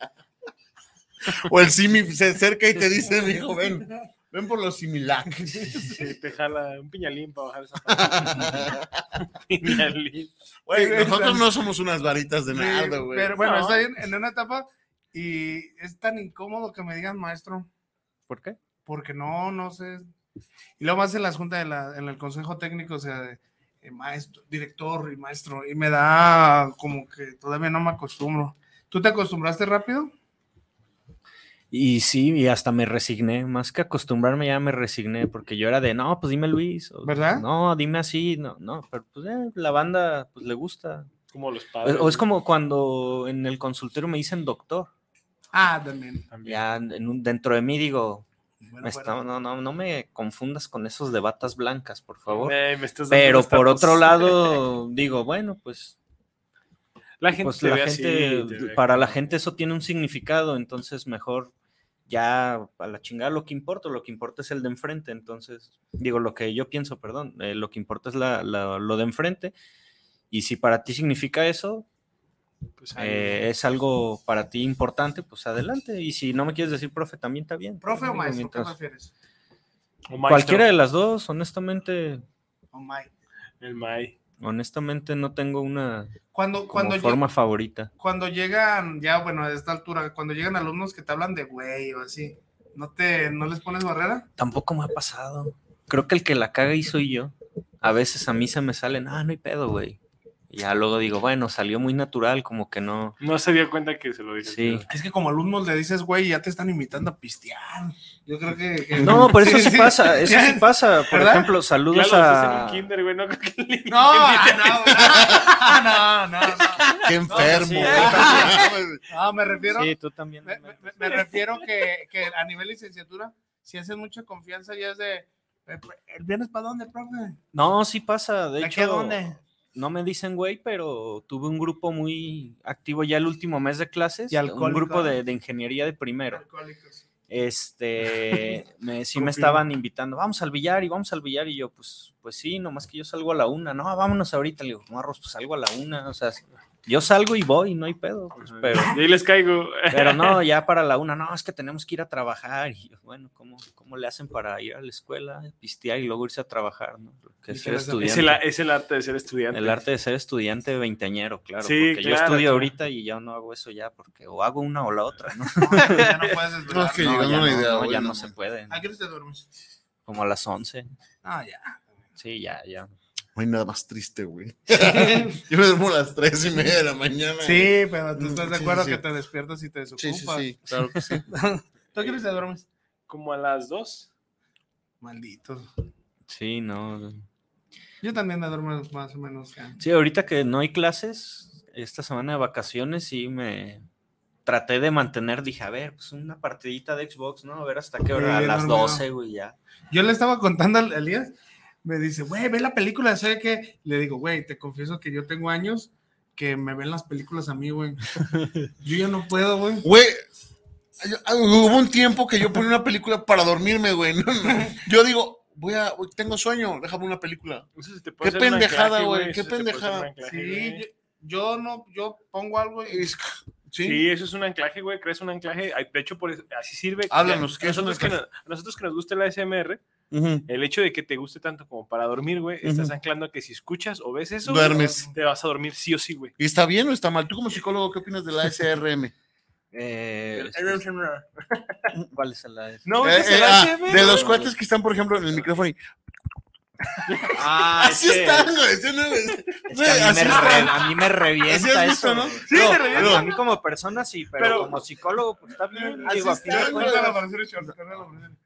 O el simi se acerca y te dice, mijo, ven, ven por los similac. Sí, te jala un piñalín para bajar esa parte. piñalín. Güey, nosotros no somos unas varitas de nada, güey. Pero bueno, No. estoy en, en una etapa y es tan incómodo que me digan maestro, ¿Por qué? porque no, no sé. Y luego más en la junta, de la, en el consejo técnico, o sea, de, eh, maestro, director y maestro, y me da como que todavía no me acostumbro. ¿Tú te acostumbraste rápido? Y sí, y hasta me resigné, más que acostumbrarme ya me resigné, porque yo era de, no, pues dime Luis, o, ¿Verdad? No, dime así, no, no, pero pues eh, la banda pues le gusta. Como los O, padres. o es como cuando en el consultorio me dicen doctor, Ah, también. También. ya en un- dentro de mí digo, Bueno, me está- bueno. no, no, no me confundas con esos de batas blancas, por favor. Eh, me estás dando Pero por otro lado, digo, bueno, pues la gente, pues la así, para la gente eso tiene un significado, entonces mejor ya a la chingada lo que importa, lo que importa es el de enfrente, entonces digo lo que yo pienso, perdón, eh, lo que importa es la- la- lo de enfrente y si para ti significa eso, Pues, ahí, eh, es algo para ti importante, pues adelante, y si no me quieres decir profe, también está bien. ¿Profe o maestro? ¿Qué mientras- prefieres? o maestro, Cualquiera de las dos, honestamente, O Mike. El May. Honestamente no tengo una Cuando, forma favorita. cuando llegan, ya bueno, a esta altura, cuando llegan alumnos que te hablan de güey o así, ¿no, te, ¿no les pones barrera? Tampoco me ha pasado. Creo que el que la caga y soy yo. A veces a mí se me salen, ah, no hay pedo, güey. Y ya luego digo, bueno, salió muy natural, como que no. No se dio cuenta que se lo dije. Sí. Es que como alumnos le dices, güey, ya te están invitando a pistear. Yo creo que... que- No, por eso sí, pasa, eso sí pasa. Por ¿Verdad? ejemplo, saludos a. un kinder, güey, no No, no, no, no, no, Qué enfermo. no, me refiero, Sí, tú también. me, me- me refiero que, que a nivel licenciatura, si haces mucha confianza, ya es de, eh, ¿el viernes para dónde, profe? No, sí pasa. De ¿De hecho, qué dónde? no me dicen güey, pero tuve un grupo muy activo ya el último mes de clases. Y un grupo ¿eh? de, de ingeniería de primero. Alcohólicos. Este, me, sí me estaban invitando, vamos al billar y vamos al billar y yo, pues, pues sí, nomás que yo salgo a la una, no, vámonos ahorita, le digo, morros, pues salgo a la una, o sea, yo salgo y voy, no hay pedo, pues, pero, Y ahí les caigo. pero no, ya para la una, no, es que tenemos que ir a trabajar y yo, bueno, ¿cómo, cómo le hacen para ir a la escuela, pistear y luego irse a trabajar, ¿no? Que ¿Y es ser estudiante. el, es el arte de ser estudiante. El arte de ser estudiante veinteañero, claro. Sí, porque yo claro, estudio claro. ahorita y ya no hago eso ya, porque o hago una o la otra, ¿no? ya no puedes No, desvelar. es que No, llegando ya a una no, idea, no, güey, ya no no se puede. ¿A qué hora te duermes? Como a las 11. Ah, ya. Sí, ya, ya. No hay nada más triste, güey. Yo me duermo a las tres y media de la mañana. Sí, pero tú estás de acuerdo sí. que te despiertas y te desocupas. sí, sí, sí, claro que sí. ¿Tú a qué hora te duermes? Como a las dos. Maldito. Sí, no. Yo también me duermo más o menos. Sí, ahorita que no hay clases, esta semana de vacaciones, sí me traté de mantener, dije, a ver, pues una partidita de Xbox, ¿no? A ver hasta qué hora, a las dormido. 12, güey, ya. Yo le estaba contando al al Elías, me dice, güey, ve la película, ¿sabe qué? Le digo, güey, te confieso que yo tengo años que me ven las películas a mí, güey. Yo ya no puedo, güey. Güey, hubo un tiempo que yo ponía una película para dormirme, güey. No, no. Yo digo, voy a, tengo sueño, déjame una película. Eso se te puede Qué pendejada, güey, qué pendejada. anclaje, Sí, güey. yo, yo no, yo pongo algo y Es- ¿Sí? Sí, eso es un anclaje, güey. Crees un anclaje. De hecho, por eso- así sirve. Háblanos, A ¿qué es nosotros, que, anclaje? no- a nosotros que nos gusta la SMR, El hecho de que te guste tanto como para dormir, güey, estás anclando a que si escuchas o ves eso, Duermes. te vas a dormir sí o sí, güey. ¿Y está bien o está mal? Tú como psicólogo, ¿qué opinas de la SRM? Eh, ¿Cuál es la? No, Eh, eh, es el ah, de los cuates que están, por ejemplo, en el micrófono y... Ah, Así es están, güey. es que a, mí así me re- a mí me revienta visto, eso. ¿no? Sí, No, te revienta. no. A mí como persona sí, pero, Pero- como psicólogo, pues está bien. Así digo, a fin de está, güey. cuentas- Cuéntalo para hacer el short, cuéntalo para hacer-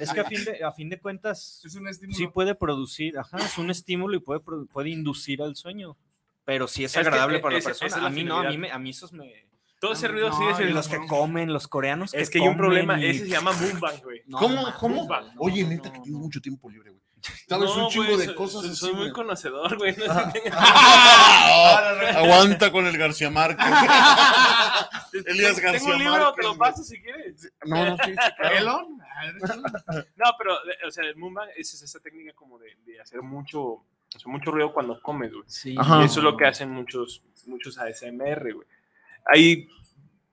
es que a fin de, a fin de cuentas Es un estímulo. sí puede producir, ajá, es un estímulo y puede, puede inducir al sueño. Pero sí es Es que, agradable para la persona. es la a mí no, a mí, me, a mí esos me... Todo ese ruido No, sí es el. los que comen, los coreanos Es que que hay un problema. y- Ese se llama Moonbang, güey. No, ¿Cómo? ¿Cómo? Oye, no, neta, que no, tienes no. mucho tiempo libre, güey. Sabes un No, chingo de soy- cosas soy, así, soy muy conocedor, güey. No qué- Ah, Aguanta con el García Márquez. Elías Tengo García un libro, te Márquez, lo paso si quieres. No, no, sí, claro. No, pero, o sea, el Moonbang es esa técnica como de, de hacer mucho, o sea, mucho ruido cuando comes, güey. Sí, Ajá. Y eso es lo que hacen muchos, muchos ASMR, güey. Hay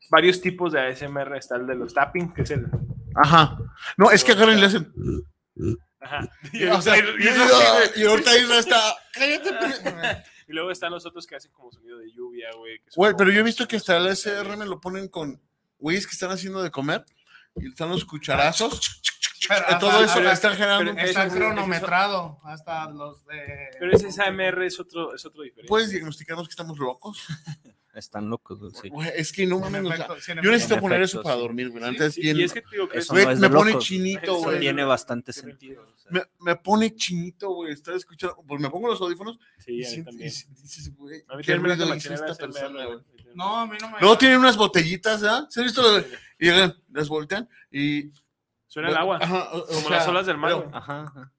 varios tipos de ASMR. Está el de los tapping, que es el. Ajá. No, es que agarran y le hacen. Ajá. O sea, y, y, eso sí, güey. y ahorita Isra está. Cállate, pe-". Y luego están los otros que hacen como sonido de lluvia, güey. Güey, pero yo he visto que hasta el SRM lo ponen con güeyes que están haciendo de comer y están los cucharazos. Pero y todo hasta- eso está generando. pero Está Eso- cronometrado hasta los de. Pero ese ASMR es otro, es otro diferente. ¿Puedes diagnosticarnos que estamos locos? Están locos, güey, sí. Güey, es que no mames. o sea, efecto, sí, en yo necesito poner efecto, eso para dormir, güey. Sí, Antes sí, bien. y es que te digo que Eso Güey, no es me de pone locos. chinito, güey. tiene bastante sentido. o sea. Me, me pone chinito, güey. Estar escuchando. Pues me pongo los audífonos Sí, y, a mí sientes- también. y dices, güey, qué me hizo esta persona. No, a mí no me. Luego tienen unas botellitas, ¿ah? ¿Se han visto? Y llegan, las voltean y. Suena el agua. Ajá, como las olas del mar, ajá.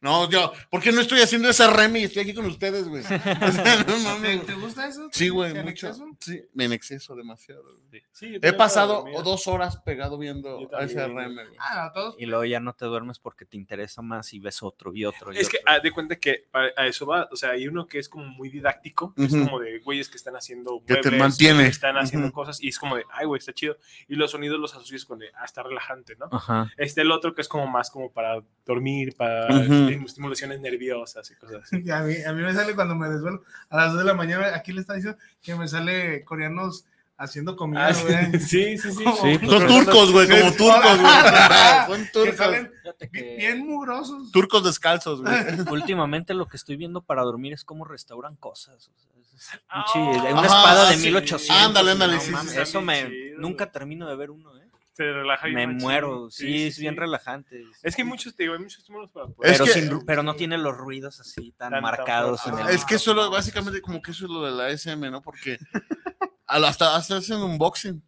No, yo, ¿por qué no estoy haciendo esa remi y estoy aquí con ustedes, güey? O sea, no ¿Te, mames. te gusta eso? Sí, güey, ¿En mucho. exceso? Sí, en exceso, demasiado. güey. Sí, He pasado dos horas pegado viendo a güey. güey. Ah, no, todos. Y luego ya no te duermes porque te interesa más y ves otro y otro. y Es que de cuenta que a, a eso va, o sea, hay uno que es como muy didáctico, es como de güeyes que están haciendo Que te mantiene. que están haciendo cosas y es como de, ay, güey, está chido. Y los sonidos los asocias con de, ah, está relajante, ¿no? Ajá. Este el otro que es como más como para dormir, para Ujú. estimulaciones nerviosas y cosas así. Y a, mí, a mí me sale cuando me desvelo a las 2 de la mañana. Aquí le está diciendo que me sale coreanos haciendo comida, Ah, güey. sí, sí, sí. Sí, pues, Son turcos, güey, como turcos, güey. Son que turcos. salen que bien mugrosos. Turcos descalzos, güey. últimamente lo que estoy viendo para dormir es cómo restauran cosas. o sea, es- es Ah, pinche- una Ajá, espada de sí. 1800. Ándale, ándale, no sí, sí, Eso me chido, nunca termino de ver uno, ¿eh? Se relaja bien Me machín. muero. Sí, es sí. bien relajante. Es que hay muchos, te digo, hay muchos estímulos para poder. Es pero, que- sin pero no tiene los ruidos así tan, Tan- tan marcados en el. Es que eso lo- básicamente como que eso es lo de la SM, ¿no? Porque hasta, hasta hacen unboxing.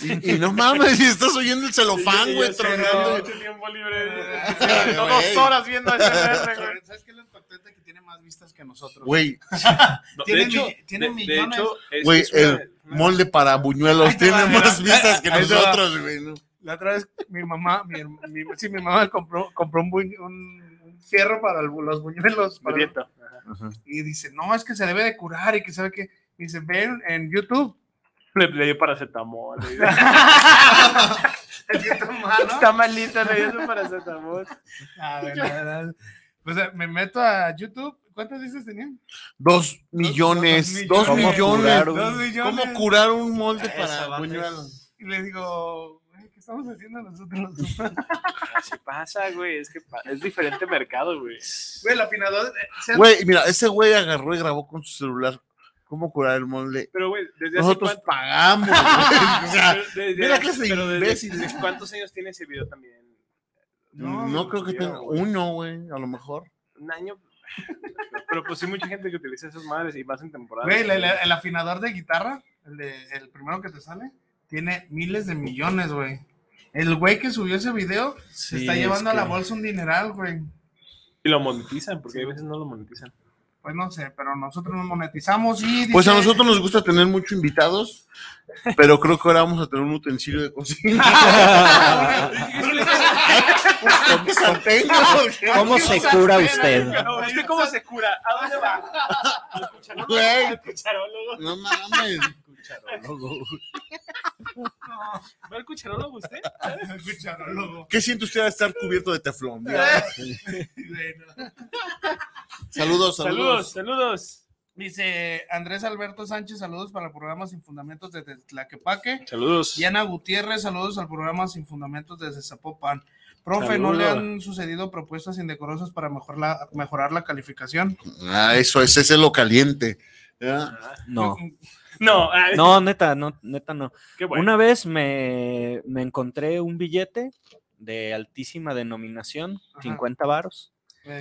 Y, y no mames, y estás oyendo el celofán, Sí, güey, tronando. mucho tiempo libre. Ay, Dos horas viendo ese güey. ¿Sabes qué es lo impactante? Que tiene más vistas que nosotros. Güey, No, Tiene de hecho, mi- tiene de- de millones. güey, el una- molde para buñuelos tiene va, más vistas que nosotros, güey. ¿no? La otra vez mi mamá, mi, mi- sí, mi mamá compró, compró un, buñ- un, un fierro para el- los buñuelos. para-. Ajá. y dice, no, es que se debe de curar y que sabe que. Dice, ven en YouTube. Le, le dio paracetamol. le dio-. Está malito, le dio su paracetamol. A ver, la verdad. Pues eh, me meto a YouTube. ¿Cuántos dices tenían? Dos millones, dos ¿Cómo millones. Dos. ¿Cómo curar un molde para buñuelos? Y le digo, ¿qué estamos haciendo nosotros? Así pasa, güey. Es que pa- es diferente mercado, güey. Güey, el afinador. eh, Güey, mira, ese güey agarró y grabó con su celular cómo curar el molde. Pero, güey, desde Nosotros hace cuánto. pagamos. güey. O sea, Pero desde- mira clase de pero desde- ¿Cuántos años tiene ese video también? no, No, creo que tenga uno, güey, a lo mejor. Un año. Pero pues sí, mucha gente que utiliza esas madres y más en temporada. Güey, el, el- el afinador de guitarra, el, de- el primero que te sale, tiene miles de millones, güey. El güey que subió ese video se está llevando es a la que- bolsa un dineral, güey. Y lo monetizan, porque a veces no lo monetizan. Pues no sé, pero nosotros nos monetizamos y. Pues a nosotros nos gusta tener muchos invitados, pero creo que ahora vamos a tener un utensilio de cocina. ¿Cómo se cura usted? ¿Usted cómo se cura? ¿A dónde va? Al cucharólogo. Cucharólogo. No mames. ¿Va al cucharólogo usted? Cucharólogo. ¿Qué siente usted al estar cubierto de teflón? Saludos, Saludos, saludos. saludos. Dice Andrés Alberto Sánchez, saludos para el programa Sin Fundamentos desde Tlaquepaque. Saludos. Diana Gutiérrez, saludos al programa Sin Fundamentos desde Zapopan. Profe, ¿no le han sucedido propuestas indecorosas para mejor la- mejorar la calificación? Ah, eso es, ese es lo caliente. ¿ya? No, No, no, neta, no, neta no. qué bueno. Una vez me, me encontré un billete de altísima denominación, Ajá. 50 varos,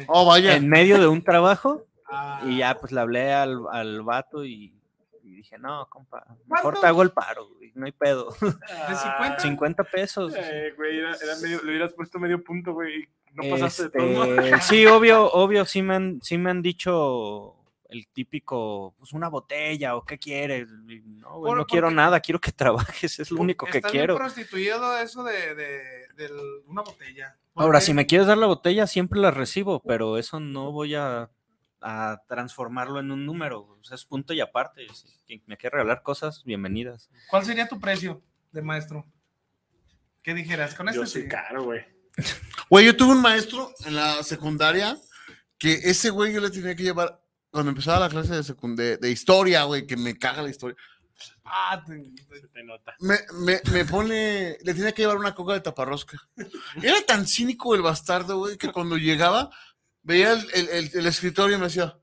Oh, vaya. en medio de un trabajo ah, y ya pues le hablé al, al vato y, y dije, no, compa, mejor ¿Cuánto? te hago el paro, güey, no hay pedo. ¿De 50? 50 pesos. Eh, güey, era, era medio, le hubieras puesto medio punto, güey. y No pasaste de todo. Este, sí, obvio, obvio, sí me han, sí me han dicho el típico, pues una botella o qué quieres. No, güey, no quiero nada, quiero que trabajes, es lo único que Está quiero. prostituido eso de, de, de una botella. Ahora, si me quieres dar la botella, siempre la recibo, pero eso no voy a, a transformarlo en un número. o sea, es punto y aparte. Si quien me quiere regalar cosas, bienvenidas. ¿Cuál sería tu precio de maestro? ¿Qué dijeras? Con Yo este soy sí. caro, güey. Güey, yo tuve un maestro en la secundaria que ese güey yo le tenía que llevar cuando empezaba la clase de, de historia, güey, que me caga la historia. Ah, te- Se te nota. Me, me, me pone, le tenía que llevar una coca de taparrosca. Era tan cínico el bastardo, güey, que cuando llegaba, veía el, el- el- el escritorio y me decía,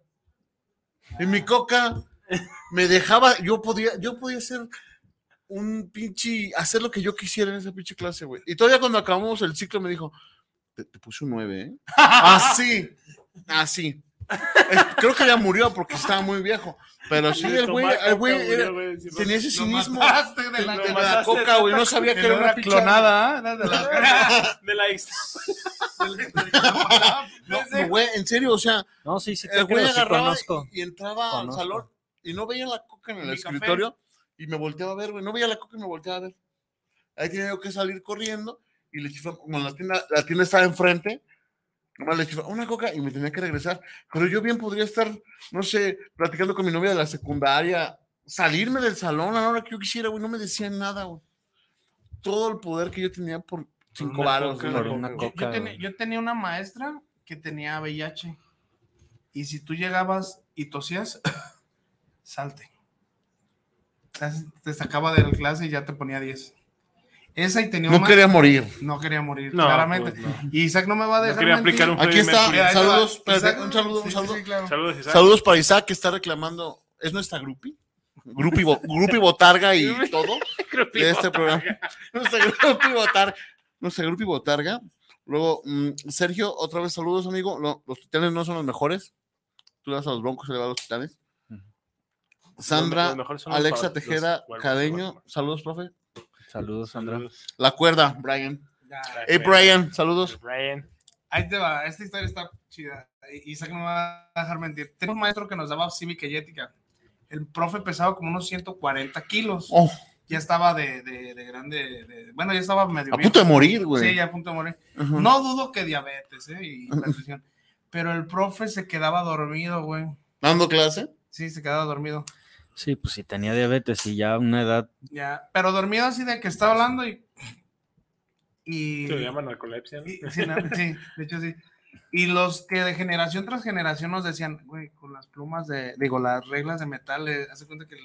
y mi coca me dejaba, yo podía, yo podía hacer un pinche, hacer lo que yo quisiera en esa pinche clase, güey. Y todavía cuando acabamos el ciclo me dijo, te, te puse un 9, ¿eh? Así, así. Eh, Creo que ya murió porque estaba muy viejo. Pero sí, el güey, el güey era- tenía ese cinismo. de la, De la coca, güey. No sabía que era una clonada, ¿ah? Era de la- De la ex. No, güey, en serio, o sea, No, sí, sí, el te güey sí agarraba conozco. y entraba Conozco. al salón y no veía la coca en el Mi café. escritorio y me volteaba a ver, güey. No veía la coca y me volteaba a ver. Ahí tenía yo que salir corriendo y le chiflaba, como la tienda, la tienda estaba enfrente, nomás le chiflaba una coca y me tenía que regresar. Pero yo bien podría estar, no sé, platicando con mi novia de la secundaria, salirme del salón a la hora que yo quisiera, güey. No me decían nada, güey. Todo el poder que yo tenía por cinco varos. Yo, yo tenía, yo tenía una maestra que tenía VIH. Y si tú llegabas y tosías, salte. Te sacaba de la clase y ya te ponía 10. Esa y tenía No quería morir. no quería morir, No, claramente. pues, no. Y Isaac no me va a No dejar quería mentir. aplicar un Aquí está. Mira, va. Saludos, Isaac- un saludo, un sí, saludo. sí, claro. Saludos, Isaac. Saludos para Isaac que está reclamando. ¿Es nuestra grupi? Grupi, Bo- grupi Botarga y todo de este programa. Nuestra grupi Botarga. Nuestra grupi Botarga. Luego, mm, Sergio, otra vez saludos, amigo. No, los titanes no son los mejores. Tú le vas a los broncos y le vas a los titanes. Sandra, Los Alexa cuervos, Cadeño. Saludos, profe. Saludos, Sandra. Saludos. La cuerda, Brian. Hey, Brian, saludos. Brian. Ahí te va, esta historia está chida. Isaac no me va a dejar mentir. Tengo un maestro que nos daba cívica y ética. El profe pesaba como unos 140 kilos. Oh, Ya estaba de, de, de grande, de- bueno, ya estaba medio a viejo. punto de morir, güey. Sí, ya a punto de morir. No dudo que diabetes, ¿eh? Y hipertensión. Pero el profe se quedaba dormido, güey. Dando clase. Sí, se quedaba dormido. Sí, pues si tenía diabetes y ya una edad. Ya, pero dormido así de que estaba hablando y. Y. Se lo llaman narcolepsia, ¿no? y- sí, no, sí, de hecho sí. Y los que de generación tras generación nos decían, güey, con las plumas de, digo, las reglas de metal, eh, hace cuenta que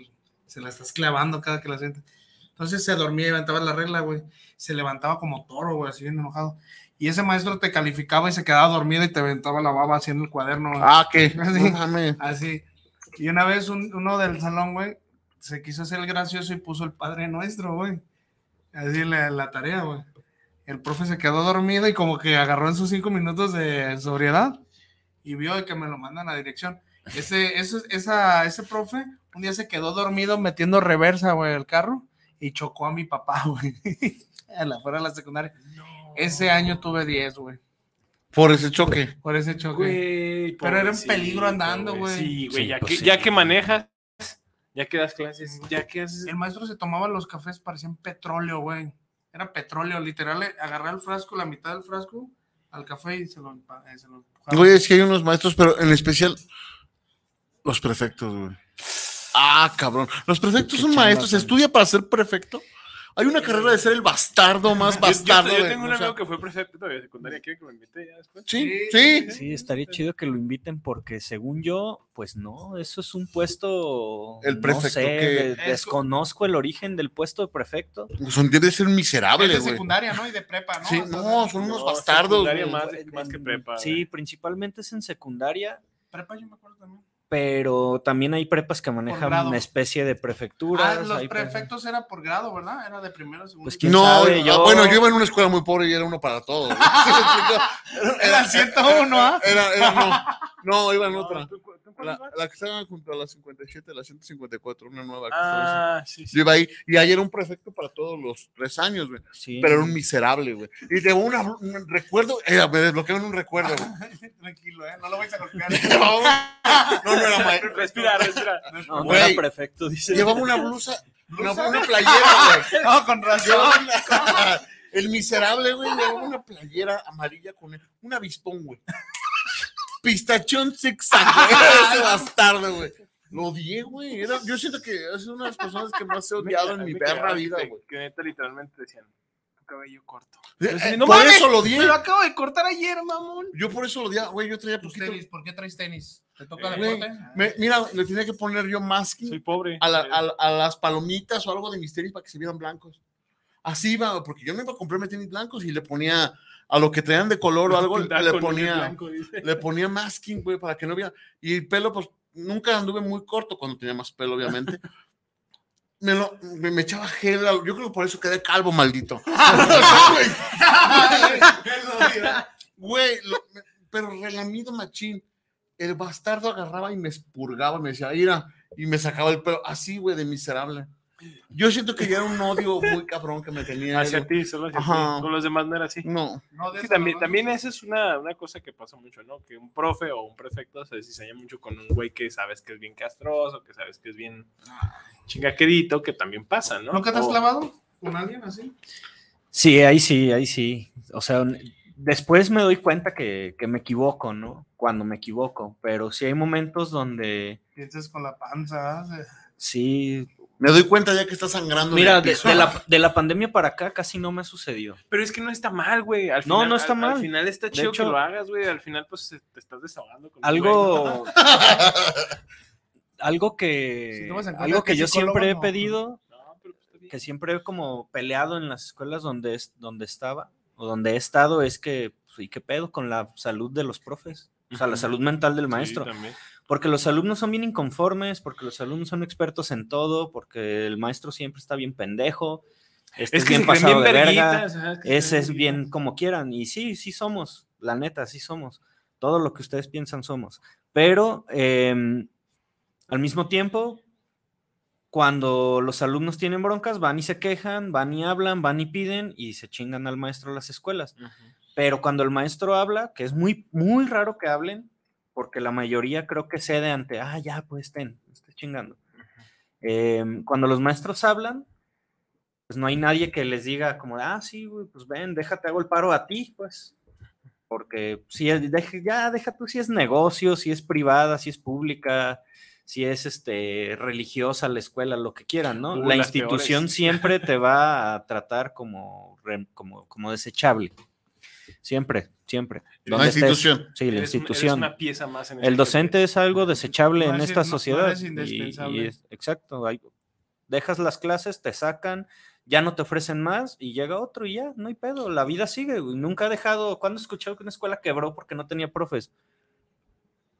se la estás clavando cada que la sientes. Entonces se dormía y levantaba la regla, güey. Se levantaba como toro, güey, así bien enojado. Y ese maestro te calificaba y se quedaba dormido y te aventaba la baba así en el cuaderno. güey. Ah, ¿qué? Mames. Así. Y una vez un- uno del salón, güey, se quiso hacer el gracioso y puso el Padre Nuestro, güey. Así la, la tarea, güey. El profe se quedó dormido y como que agarró en sus cinco minutos de sobriedad y vio que me lo mandan a dirección. Ese, ese, esa, ese profe un día se quedó dormido metiendo reversa, güey, el carro y chocó a mi papá, güey. a la fuera de la secundaria. Ese año tuve 10, güey, Por ese choque. por ese choque. Güey, Pero era un peligro andando, güey. Sí, güey, Sí, ya, pues que, sí. ya que manejas, ya que das clases, ya que haces... El maestro se tomaba los cafés, parecían petróleo, güey. Era petróleo, literal. Agarraba el frasco, la mitad del frasco, al café y se lo, empa- eh, se lo. Güey, es que hay unos maestros, pero en especial los prefectos, güey. Ah, cabrón. Los prefectos Qué son maestros. ¿Se estudia para ser prefecto? Hay una carrera de ser el bastardo más Yo- yo, bastardo. yo de- tengo un o sea, amigo que fue prefecto de secundaria, ¿quiere que me invite ya después? Sí, sí. Sí, estaría chido que lo inviten porque según yo, pues no, eso es un puesto. El no prefecto sé, que- de- Es co- desconozco el origen del puesto de prefecto. Son debe ser un miserable, de güey. secundaria, ¿no? Y de prepa, ¿no? Sí, no, son unos No, bastardos. secundaria más, de- más que prepa. Sí, principalmente es en secundaria, Prepa yo me acuerdo también. Pero también hay prepas que manejan una especie de prefecturas. Ah, los prefectos era por grado, ¿verdad? Era de primero, segundo. Pues No, sabe, ah, yo- bueno, yo iba en una escuela muy pobre y era uno para todos. Era 101, ¿ah? Era, era, no, no, iba en otra. ¿Tú cu- tú cuál La, que estaba junto a la 57, la 154, una nueva. que estaba Ah, sí, sí. Yo iba ahí y ahí era un prefecto para todos los tres años, güey. sí. Pero era un miserable, güey. Y de una, un recuerdo, me desbloquearon un recuerdo, güey. Tranquilo, ¿eh? No lo vais a golpear. Un- no, no era maestro. Respira, respira. No, no era prefecto, dice. Llevaba una blusa, una, una playera, güey. No, con razón. Una- el miserable, güey, llevaba una playera amarilla con un avispón, güey. Pistachón zigzag, güey. Ese bastardo, güey. Lo odié, güey. Yo siento que es una de las personas que más he odiado en mi perra vida, güey. Que neta literalmente decían, cabello corto. Eh, eh, no por mames, eso lo odié. Me lo acabo de cortar ayer, mamón. Yo por eso lo odiaba, güey. Yo traía poquito. tenis, ¿por qué traes tenis? ¿Te toca Eh, Güey, deporte? me- mira, le tenía que poner yo masking Soy pobre. a, la- Eh, a- a las palomitas o algo de mis tenis para que se vieran blancos. Así iba, porque yo me iba a comprarme tenis blancos y le ponía a lo que traían de color o algo, le ponía, blanco, le ponía masking, güey, para que no viera. Y el pelo, pues nunca anduve muy corto cuando tenía más pelo, obviamente. Me, lo, me, me echaba gel, yo creo que por eso quedé calvo, maldito. Güey, lo- me- pero relamido machín. El bastardo agarraba y me expurgaba, me decía, mira, y me sacaba el pelo, así, güey, de miserable. Yo siento que ya era un odio muy cabrón que me tenía. Hacia ti, solo hacia Ajá. ti. Con los demás no era así. No, No, Sí, también, también esa es una, una cosa que pasa mucho, ¿no? Que un profe o un prefecto se diseña mucho con un güey que sabes que es bien castroso, que sabes que es bien chingaquedito, que también pasa, ¿no? ¿Nunca te has O- clavado con alguien así? Sí, ahí sí, ahí sí. O sea, después me doy cuenta que, que me equivoco, ¿no? Cuando me equivoco, pero sí hay momentos donde Piensas con la panza. ¿ah? sí. Me doy cuenta ya que está sangrando. Mira, de, la, de la pandemia para acá casi no me ha sucedido. Pero es que no está mal, güey. Al No, final- no está al- mal. Al final está chido hecho- que lo hagas, güey. Al final, pues se- te estás desahogando con Algo, algo que, algo que que yo siempre he no. pedido, ¿no? Pero pues está bien. que siempre he como peleado en las escuelas donde, es, donde estaba o donde he estado, es que, pues, ¿y qué pedo con la salud de los profes? O sea, la salud mental del Sí, maestro. también. Porque los alumnos son bien inconformes, porque los alumnos son expertos en todo, porque el maestro siempre está bien pendejo, este es, que bien pasado de verga, ajá, ese es bien como quieran. Y sí, sí somos, la neta, sí somos. Todo lo que ustedes piensan somos. Pero em, al mismo tiempo, cuando los alumnos tienen broncas, van y se quejan, van y hablan, van y piden y se chingan al maestro a las escuelas. Pero cuando el maestro habla, que es muy, muy raro que hablen, porque la mayoría creo que cede ante, ah, ya, pues ten, estoy chingando. Em, cuando los maestros hablan, pues no hay nadie que les diga como, ah, sí, güey, pues ven, déjate, hago el paro a ti, pues. Porque si es, ya deja tú si es negocio, si es privada, si es pública, si es este religiosa la escuela, lo que quieran, ¿no? Hubo la institución peores. siempre te va a tratar como, como, como desechable. Siempre, siempre. La estés. institución. Sí, la Eres un- eres institución. una pieza más en El docente es algo desechable No en es- esta no- no sociedad. eres indispensable. y es- exacto. hay- dejas las clases, te sacan, ya no te ofrecen más y llega otro y ya, no hay pedo. La vida sigue. güey. Nunca ha dejado. ¿Cuándo he escuchado que una escuela quebró porque no tenía profes?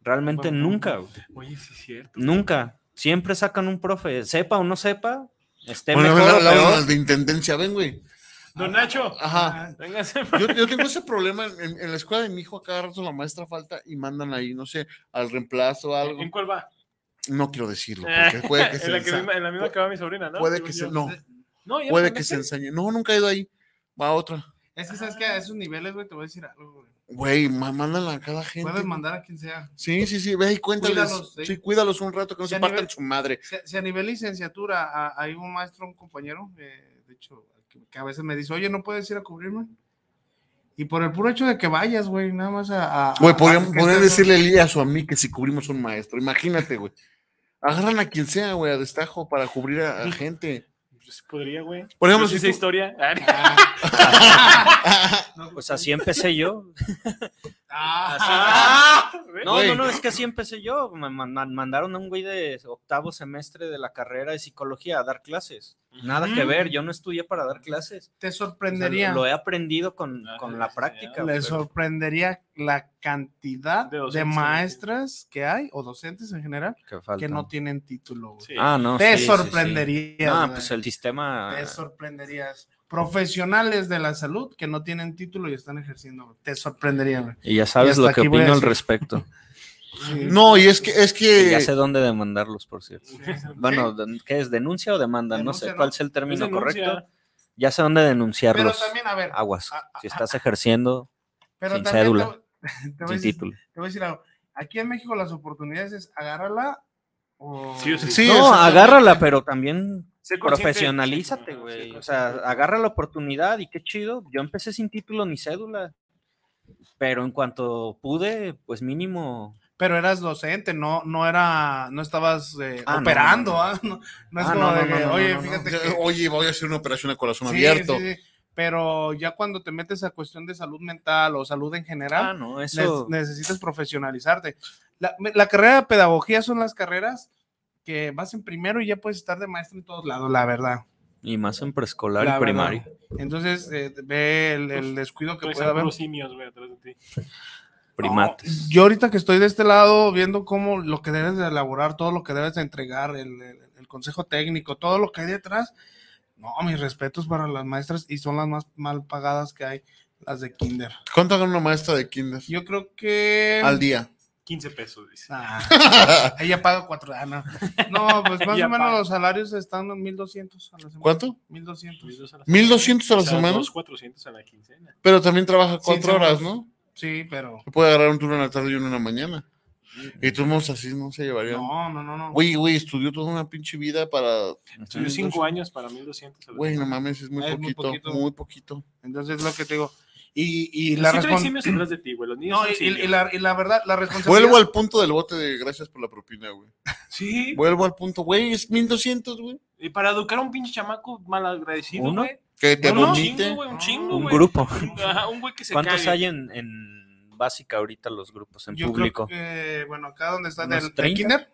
Realmente Bueno, nunca. güey. Oye, sí es cierto. Nunca. Siempre sacan un profe, sepa o no sepa, esté Bueno, mejor la, o la- peor. la de intendencia, ven, güey. Don Nacho, Ajá. Yo, yo tengo ese problema en, en la escuela de mi hijo, a cada rato la maestra falta y mandan ahí, no sé, al reemplazo o algo. ¿En cuál va? No quiero decirlo, porque puede que se en, la que misma, en la misma que va mi sobrina, ¿no? puede que se, no, No, ya puede que se ensañe. No, nunca he ido ahí. Va a otra. Es que sabes que a esos niveles, güey, te voy a decir algo, güey. Güey, mándala a cada gente. Puedes mandar a quien sea. Sí, sí, sí, ve y cuéntales. Cuídalos, sí. sí. cuídalos un rato, que no Sí, se partan nivel- su madre. Si, si a nivel licenciatura a- hay un maestro, un compañero, eh, de hecho, que, que a veces me dice, oye, ¿no puedes ir a cubrirme? Y por el puro hecho de que vayas, güey, nada más a... a- Güey, podrían, a- que podrían estés- decirle a Elías o a mí que si cubrimos un maestro. Imagínate, güey. Agarran a quien sea, güey, a destajo para cubrir a, a gente. Pues sí podría, güey. Por ejemplo, Yo sí si sé tú- historia. Pues así empecé yo. Ah, No, Güey. no, no, es que así empecé yo. Me man- man- mandaron a un güey de octavo semestre de la carrera de psicología a dar clases. Nada que ver, yo no estudié para dar clases. te O sea, sorprendería, lo, lo he aprendido con, Ah, con la práctica. le pero- sorprendería la cantidad De maestras que hay, o docentes en general, que no tienen título. güey. Sí. Ah, no. te sí, sí, sí. sorprenderías. No, güey. pues el sistema. Te sorprenderías. Profesionales de la salud que no tienen título y están ejerciendo. Te sorprendería. Y ya sabes lo que opino al respecto. Sí. No, y es que, es Y que. ya sé dónde demandarlos, por cierto. Bueno, ¿qué es? ¿Denuncia o demanda? no sé ¿no? cuál es el término denuncia. correcto. Ya sé dónde Pero denunciarlos. también, a ver. Aguas. a- a- Si estás ejerciendo pero sin cédula, Te, te voy a sin decir, título. te voy a decir algo. Aquí en México las oportunidades es agárrala o... Sí o sí. Sí, no, agárrala, pero también profesionalízate, güey. sí, O sea, agarra la oportunidad y qué chido. Yo empecé sin título ni cédula. Pero en cuanto pude, pues mínimo. Pero eras docente, no, no era, no estabas eh, Ah, operando, no, no. No, no es como no, de no, que, no, no, oye, no, no. fíjate que... Oye, voy a hacer una operación a corazón Sí, abierto. sí, sí. Pero ya cuando te metes a cuestión de salud mental o salud en general, Ah, no, ne- eso. necesitas profesionalizarte. La, la carrera de pedagogía son las carreras que vas en primero y ya puedes estar de maestro en todos lados, la verdad. Y más en preescolar La y primario. verdad. Entonces, eh, ve el, el descuido que Traes puede a haber. simios, güey, atrás de ti. Primates. Yo ahorita que estoy de este lado viendo cómo lo que debes de elaborar, todo lo que debes de entregar, el, el- el consejo técnico, todo lo que hay detrás, no, mis respetos para las maestras y son las más mal pagadas que hay, las de kinder. ¿Cuánto gana una maestra de kinder? Yo creo que... Al día. 15 pesos, dice. Ah, ella paga cuatro. ah, no. No, pues más Ella o menos paga. los salarios están en 1200 a la semana. ¿Cuánto? 1200. 1200 a la O sea, semana. 2,400 a la quincena. Pero también trabaja cuatro Sí, horas, somos- ¿no? Sí, pero. Se puede agarrar un turno en la tarde y uno en la mañana. Y tú así no se llevaría. No, no, no, no. Güey, güey, estudió toda una pinche vida para. Estudió 5 años para 1200 a la Güey, no mames, es muy Es muy poquito, muy poquito. Entonces lo que te digo. Y, y Sí la traes respon- simios atrás de ti, güey. Los niños No, y, y- la, y la verdad, la responsabilidad. Vuelvo al punto del bote de gracias por la propina, güey. Sí. Vuelvo al punto, güey, es 1200, güey. Y para educar a un pinche chamaco mal agradecido, güey. Que te No, un chingo, güey, un chingo, Un güey. grupo. Ajá, un güey que se ¿Cuántos cague. hay en, en básica ahorita los grupos en Yo público? creo que, bueno, acá donde está ¿Unos el, el 30? kinder,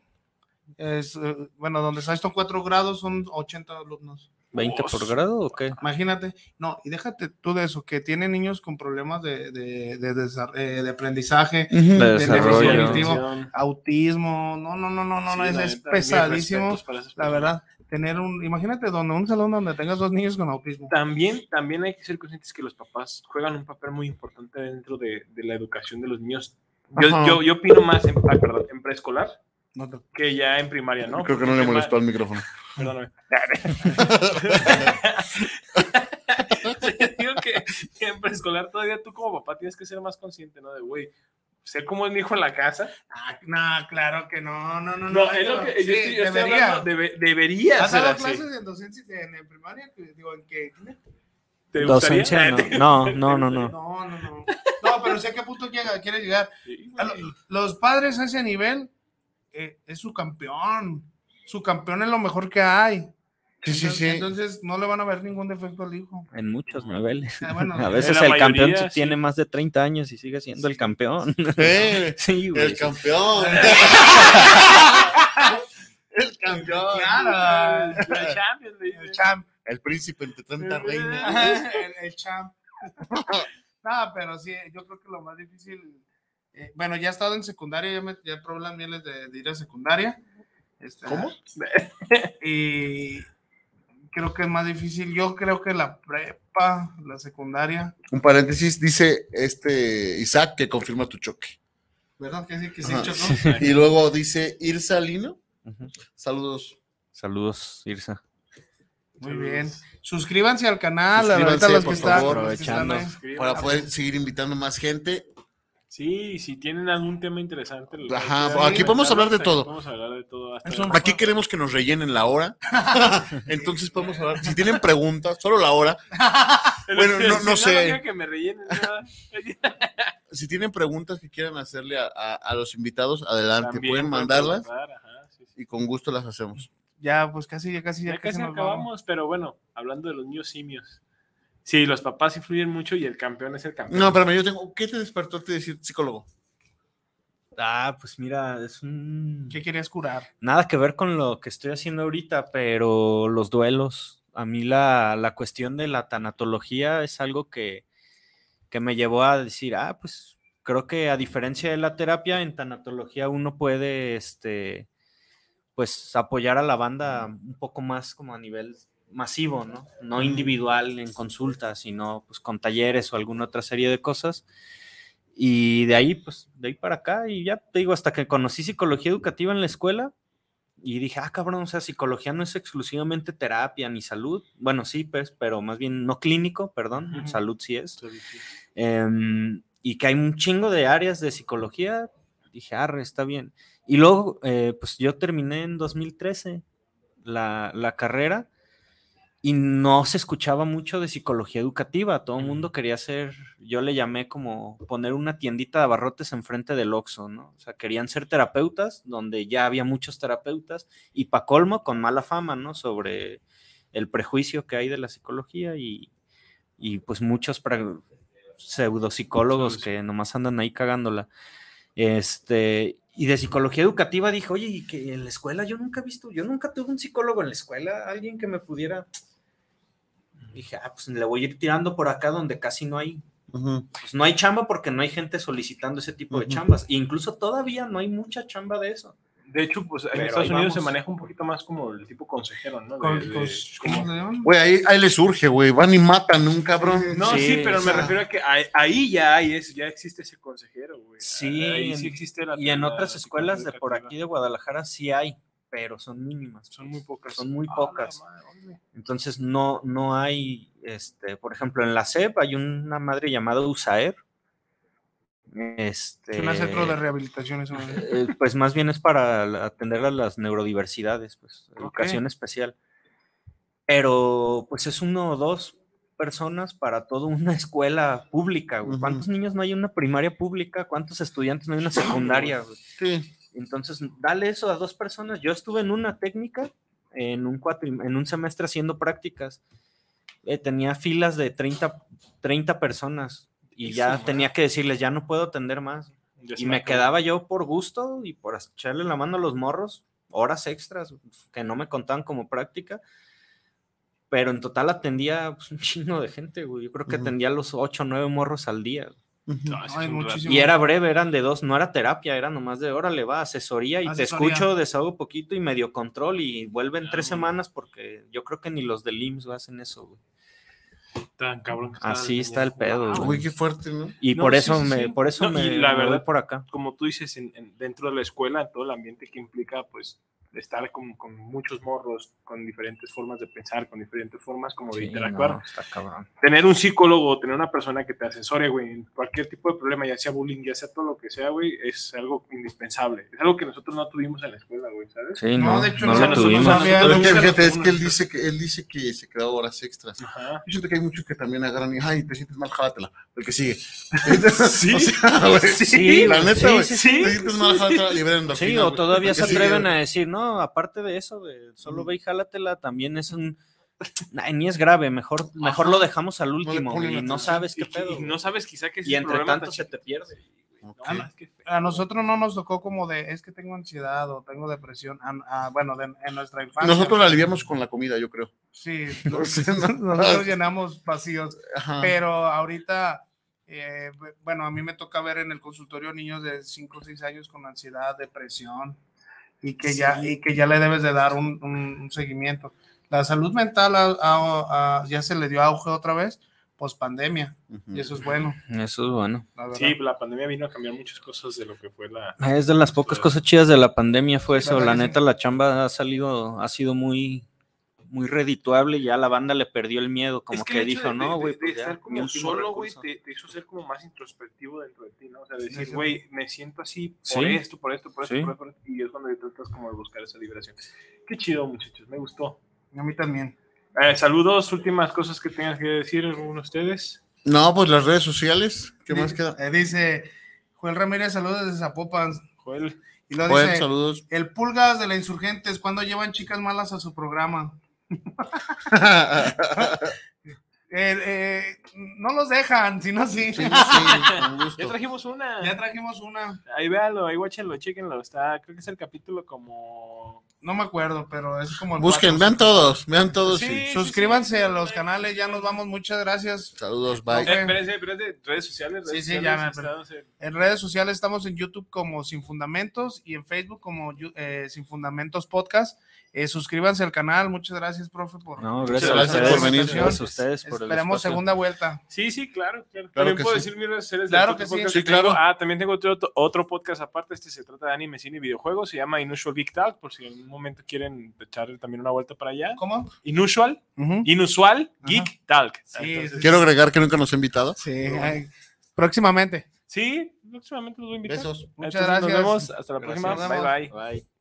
es, eh, bueno, donde está estos cuatro grados son 80 alumnos. ¿20 por grado o qué? Imagínate, no, y déjate tú de eso, que tienen niños con problemas de, de, de, eh, de aprendizaje, Ujú. De de desarrollo. déficit cognitivo, autismo, no, no, no, no, no, no, Sí, es, la es mis pesadísimo, la verdad, tener un, imagínate donde un salón donde tengas dos niños con autismo. También, también hay que ser conscientes que los papás juegan un papel muy importante dentro de, de la educación de los niños. Yo, yo, yo opino más en, ah, perdón, en preescolar No te- que ya en primaria, ¿no? Creo que Porque no le molestó al micrófono. Perdóname. Digo que, que en preescolar todavía tú como papá tienes que ser más consciente, ¿no? De, güey, sé cómo es mi hijo en la casa. Ah, no, claro que no, no, no. No, es lo que yo sí, estoy, yo estoy debería. hablando, debe- debería ¿Has ser dado así. clases en docencia en, en primaria? Digo, ¿en qué? ¿Te? Docencia, no. No, no, no, no. No, no, no. No, pero sé a qué punto llega, quiere llegar. Los padres a ese nivel eh, es su campeón. Su campeón es lo mejor que hay. Sí, sí, Entonces, sí. entonces no le van a ver ningún defecto al hijo. En muchos niveles. Ah, bueno, a veces el campeón mayoría, tiene sí. más de 30 años y sigue siendo el campeón. Sí, Sí, güey. el campeón. el campeón. Claro. La Champions, le El champ. El príncipe entre tanta reina. el, el champ. No, pero sí, yo creo que lo más difícil. eh, bueno, ya he estado en secundaria, ya, me, ya probé las mieles de, de ir a secundaria. Este, ¿Cómo? Y creo que es más difícil. Yo creo que la prepa, la secundaria. Un paréntesis, dice este Isaac que confirma tu choque. ¿Verdad que sí? Que sí, chocó? Y luego dice Irsa Lino. Saludos. Saludos, Irsa. Muy bien. Suscríbanse al canal. Suscríbanse, ahorita los por que están, favor. los que están. Para poder seguir invitando más gente. Sí, si tienen algún tema interesante. Ajá, aquí podemos hablar de todo. Podemos hablar de todo. hasta- Eso- Aquí queremos que nos rellenen la hora. Entonces podemos hablar. Si tienen preguntas, solo la hora. Bueno, no- no sé. quiero que me rellenen nada. Si tienen preguntas que quieran hacerle a, a- a los invitados, adelante. También Pueden mandarlas preguntar, ajá, sí, sí. y con gusto las hacemos. Ya, pues casi, ya casi, ya, Ya casi nos acabamos, vamos. pero bueno, hablando de los niños simios. Sí, los papás influyen mucho y el campeón es el campeón. No, espérame, yo tengo. ¿Qué te despertó a ti decir psicólogo? Ah, pues mira, es un... ¿Qué querías curar? Nada que ver con lo que estoy haciendo ahorita, pero los duelos, a mí la, la cuestión de la tanatología es algo que, que me llevó a decir, ah, pues creo que a diferencia de la terapia, en tanatología uno puede, este, pues apoyar a la banda un poco más como a nivel masivo, ¿no? No individual en consultas, sino pues con talleres o alguna otra serie de cosas. Y de ahí, pues, de ahí para acá, y ya te digo, hasta que conocí psicología educativa en la escuela, y dije, ah, cabrón, o sea, psicología no es exclusivamente terapia ni salud. Bueno, sí, pues, pero más bien no clínico, perdón, salud sí es. Sí, sí. Em, y que hay un chingo de áreas de psicología. Dije, arre, está bien. Y luego, eh, pues yo terminé en 2013 la, la carrera y no se escuchaba mucho de psicología educativa. Todo el mundo quería hacer, yo le llamé como poner una tiendita de abarrotes enfrente del Oxxo, ¿no? O sea, querían ser terapeutas, donde ya había muchos terapeutas, y pa' colmo, con mala fama, ¿no? Sobre el prejuicio que hay de la psicología y, y pues muchos pseudopsicólogos que nomás andan ahí cagándola. Este, y de psicología educativa dije, oye, y que en la escuela yo nunca he visto, yo nunca tuve un psicólogo en la escuela, alguien que me pudiera. Dije, ah, pues le voy a ir tirando por acá donde casi no hay, pues no hay chamba porque no hay gente solicitando ese tipo de chambas. E incluso todavía no hay mucha chamba de eso. De hecho, pues en Pero Estados Unidos se maneja un poquito más como el tipo consejero, ¿no? Güey, ahí, ahí le surge, güey. Van y matan a un cabrón. No, sí, Sí, pero o me refiero a que ahí, ahí ya hay, es, ya existe ese consejero, güey. Sí, ahí sí existe la Y en la otras escuelas de por aquí de Guadalajara sí hay, pero son mínimas. son muy pocas. Son muy Ah, la pocas. madre. Entonces no, no hay, este, por ejemplo, en la SEP hay una madre llamada USAER. Este, Es un centro de rehabilitación. Eso, eh, pues más bien es para atender a las neurodiversidades, pues, educación especial. Pero pues es uno o dos personas para toda una escuela pública. güey. ¿Cuántos niños no hay en una primaria pública? ¿Cuántos estudiantes no hay en una secundaria? güey? Sí. Entonces, dale eso a dos personas. Yo estuve en una técnica, en un, en un semestre haciendo prácticas. Eh, tenía filas de 30, 30 personas y ya tenía que decirles, ya no puedo atender más. Y me quedaba yo por gusto y por echarle la mano a los morros, horas extras que no me contaban como práctica. Pero en total atendía pues, un chingo de gente, güey. Yo creo que Ujú. atendía los 8 o 9 morros al día. No, muchísimo. Y era breve, eran de dos, no era terapia, era nomás de órale, va, asesoría y te escucho, desahogo poquito y medio control y vuelven Ah, tres semanas porque yo creo que ni los del IMSS hacen eso, güey. Tan cabrón que Así está el pedo, Wow. Güey, qué fuerte, ¿no? Y No, por sí, eso sí, me, sí. por eso No, me, y la me voy verdad- por acá. Como tú dices, en- en- dentro de la escuela, todo el ambiente que implica, pues, estar con, con muchos morros, con diferentes formas de pensar, con diferentes formas como de Sí, interactuar. no, está cabrón. Tener un psicólogo, tener una persona que te asesore, güey, en cualquier tipo de problema, ya sea bullying, ya sea todo lo que sea, güey, es algo indispensable. Es algo que nosotros no tuvimos en la escuela, güey, ¿sabes? Sí, No, no, de hecho, no lo tuvimos. es que, fíjate, es que él dice que él dice que se quedó horas extras. Ajá. Yo siento que hay muchos que también agarran y, ay, te sientes mal, jálatela. El que sigue. Sí. O sea, güey, Sí, la güey, neta, sí, güey. sí, sí. Te sientes mal, jálatela, liberen Sí, o todavía se sigue, atreven güey. a decir, no, aparte de eso, de solo ve y jálatela, también es un... Ay, ni es grave, mejor, mejor Ajá. lo dejamos al último ponen y no sabes qué Y, pedo. y güey. no sabes quizá que Y entre tanto tan se te pierde. No, Ok. mames, qué feo. A nosotros no nos tocó como de, es que tengo ansiedad o tengo depresión. Ah, ah, bueno, de- en nuestra infancia. Nosotros la aliviamos con la comida, yo creo. Sí, O sea, no- nosotros llenamos vacíos. Ajá. Pero ahorita, eh, bu- bueno, a mí me toca ver en el consultorio niños de 5 o 6 años con ansiedad, depresión, y que, ya, y que ya le debes de dar un, un- un seguimiento. La salud mental a- a- a- ya se le dio auge otra vez, post pandemia, Ujú. y eso es bueno. Eso es bueno. La. Sí, la pandemia vino a cambiar muchas cosas de lo que fue la... Es de las pocas cosas chidas de la pandemia fue eso. ¿Verdad La sí? neta, la chamba ha salido, ha sido muy, muy redituable y ya la banda le perdió el miedo, como Es que, dijo, de- no, güey, de, pues estar como solo, güey, te, te hizo ser como más introspectivo dentro de ti, ¿no? O sea, decir, sí. güey, me siento así por Sí. esto, por esto, por esto, Sí. por esto, por esto, y es cuando tratas como de buscar esa liberación. Qué chido, muchachos, me gustó. A mí también. Eh, saludos, últimas cosas que tengan que decir alguno de ustedes. No, pues las redes sociales. ¿Qué más queda? Eh, dice Joel Ramírez, saludos desde Zapopan. Joel, Y luego Joel, dice, saludos. el Pulgas de la Insurgentes, ¿cuándo llevan chicas malas a su programa? Eh, eh, no los dejan, sino sí. Sí, sí, ya trajimos una. Ya trajimos una, Ahí véanlo, ahí guáchenlo, chequenlo. Está, creo que es el capítulo como. No me acuerdo, pero es como el Busquen, cuatro. vean todos, vean todos. Sí, y- sí, Suscríbanse sí. a los canales, ya nos vamos, muchas gracias. Saludos, Eh, bye. espérense, espérense, redes sociales. Sí, redes sí, sociales, ya me- en- En redes sociales estamos en YouTube como Sin Fundamentos y en Facebook como eh, Sin Fundamentos Podcast. Eh, suscríbanse al canal, muchas gracias, profe, por No, gracias, a gracias ustedes, por venir. Gracias a ustedes por el Esperemos espacio. segunda vuelta. Sí, sí, claro, claro. Claro también puedo sí. decir mis redes sociales. Claro que sí. Sí, tengo. claro. Ah, también tengo otro, otro podcast aparte. Este se trata de anime, cine y videojuegos. Se llama Inusual Geek Talk, por si algún momento quieren echar también una vuelta para allá. ¿Cómo? Inusual. Inusual. Geek Talk. Sí, Entonces, Quiero agregar que nunca nos ha invitado. Sí, ay, próximamente. sí, próximamente los voy a invitar. Besos. Muchas Entonces, gracias. Nos vemos. Hasta la Gracias. próxima. Bye, bye. Bye.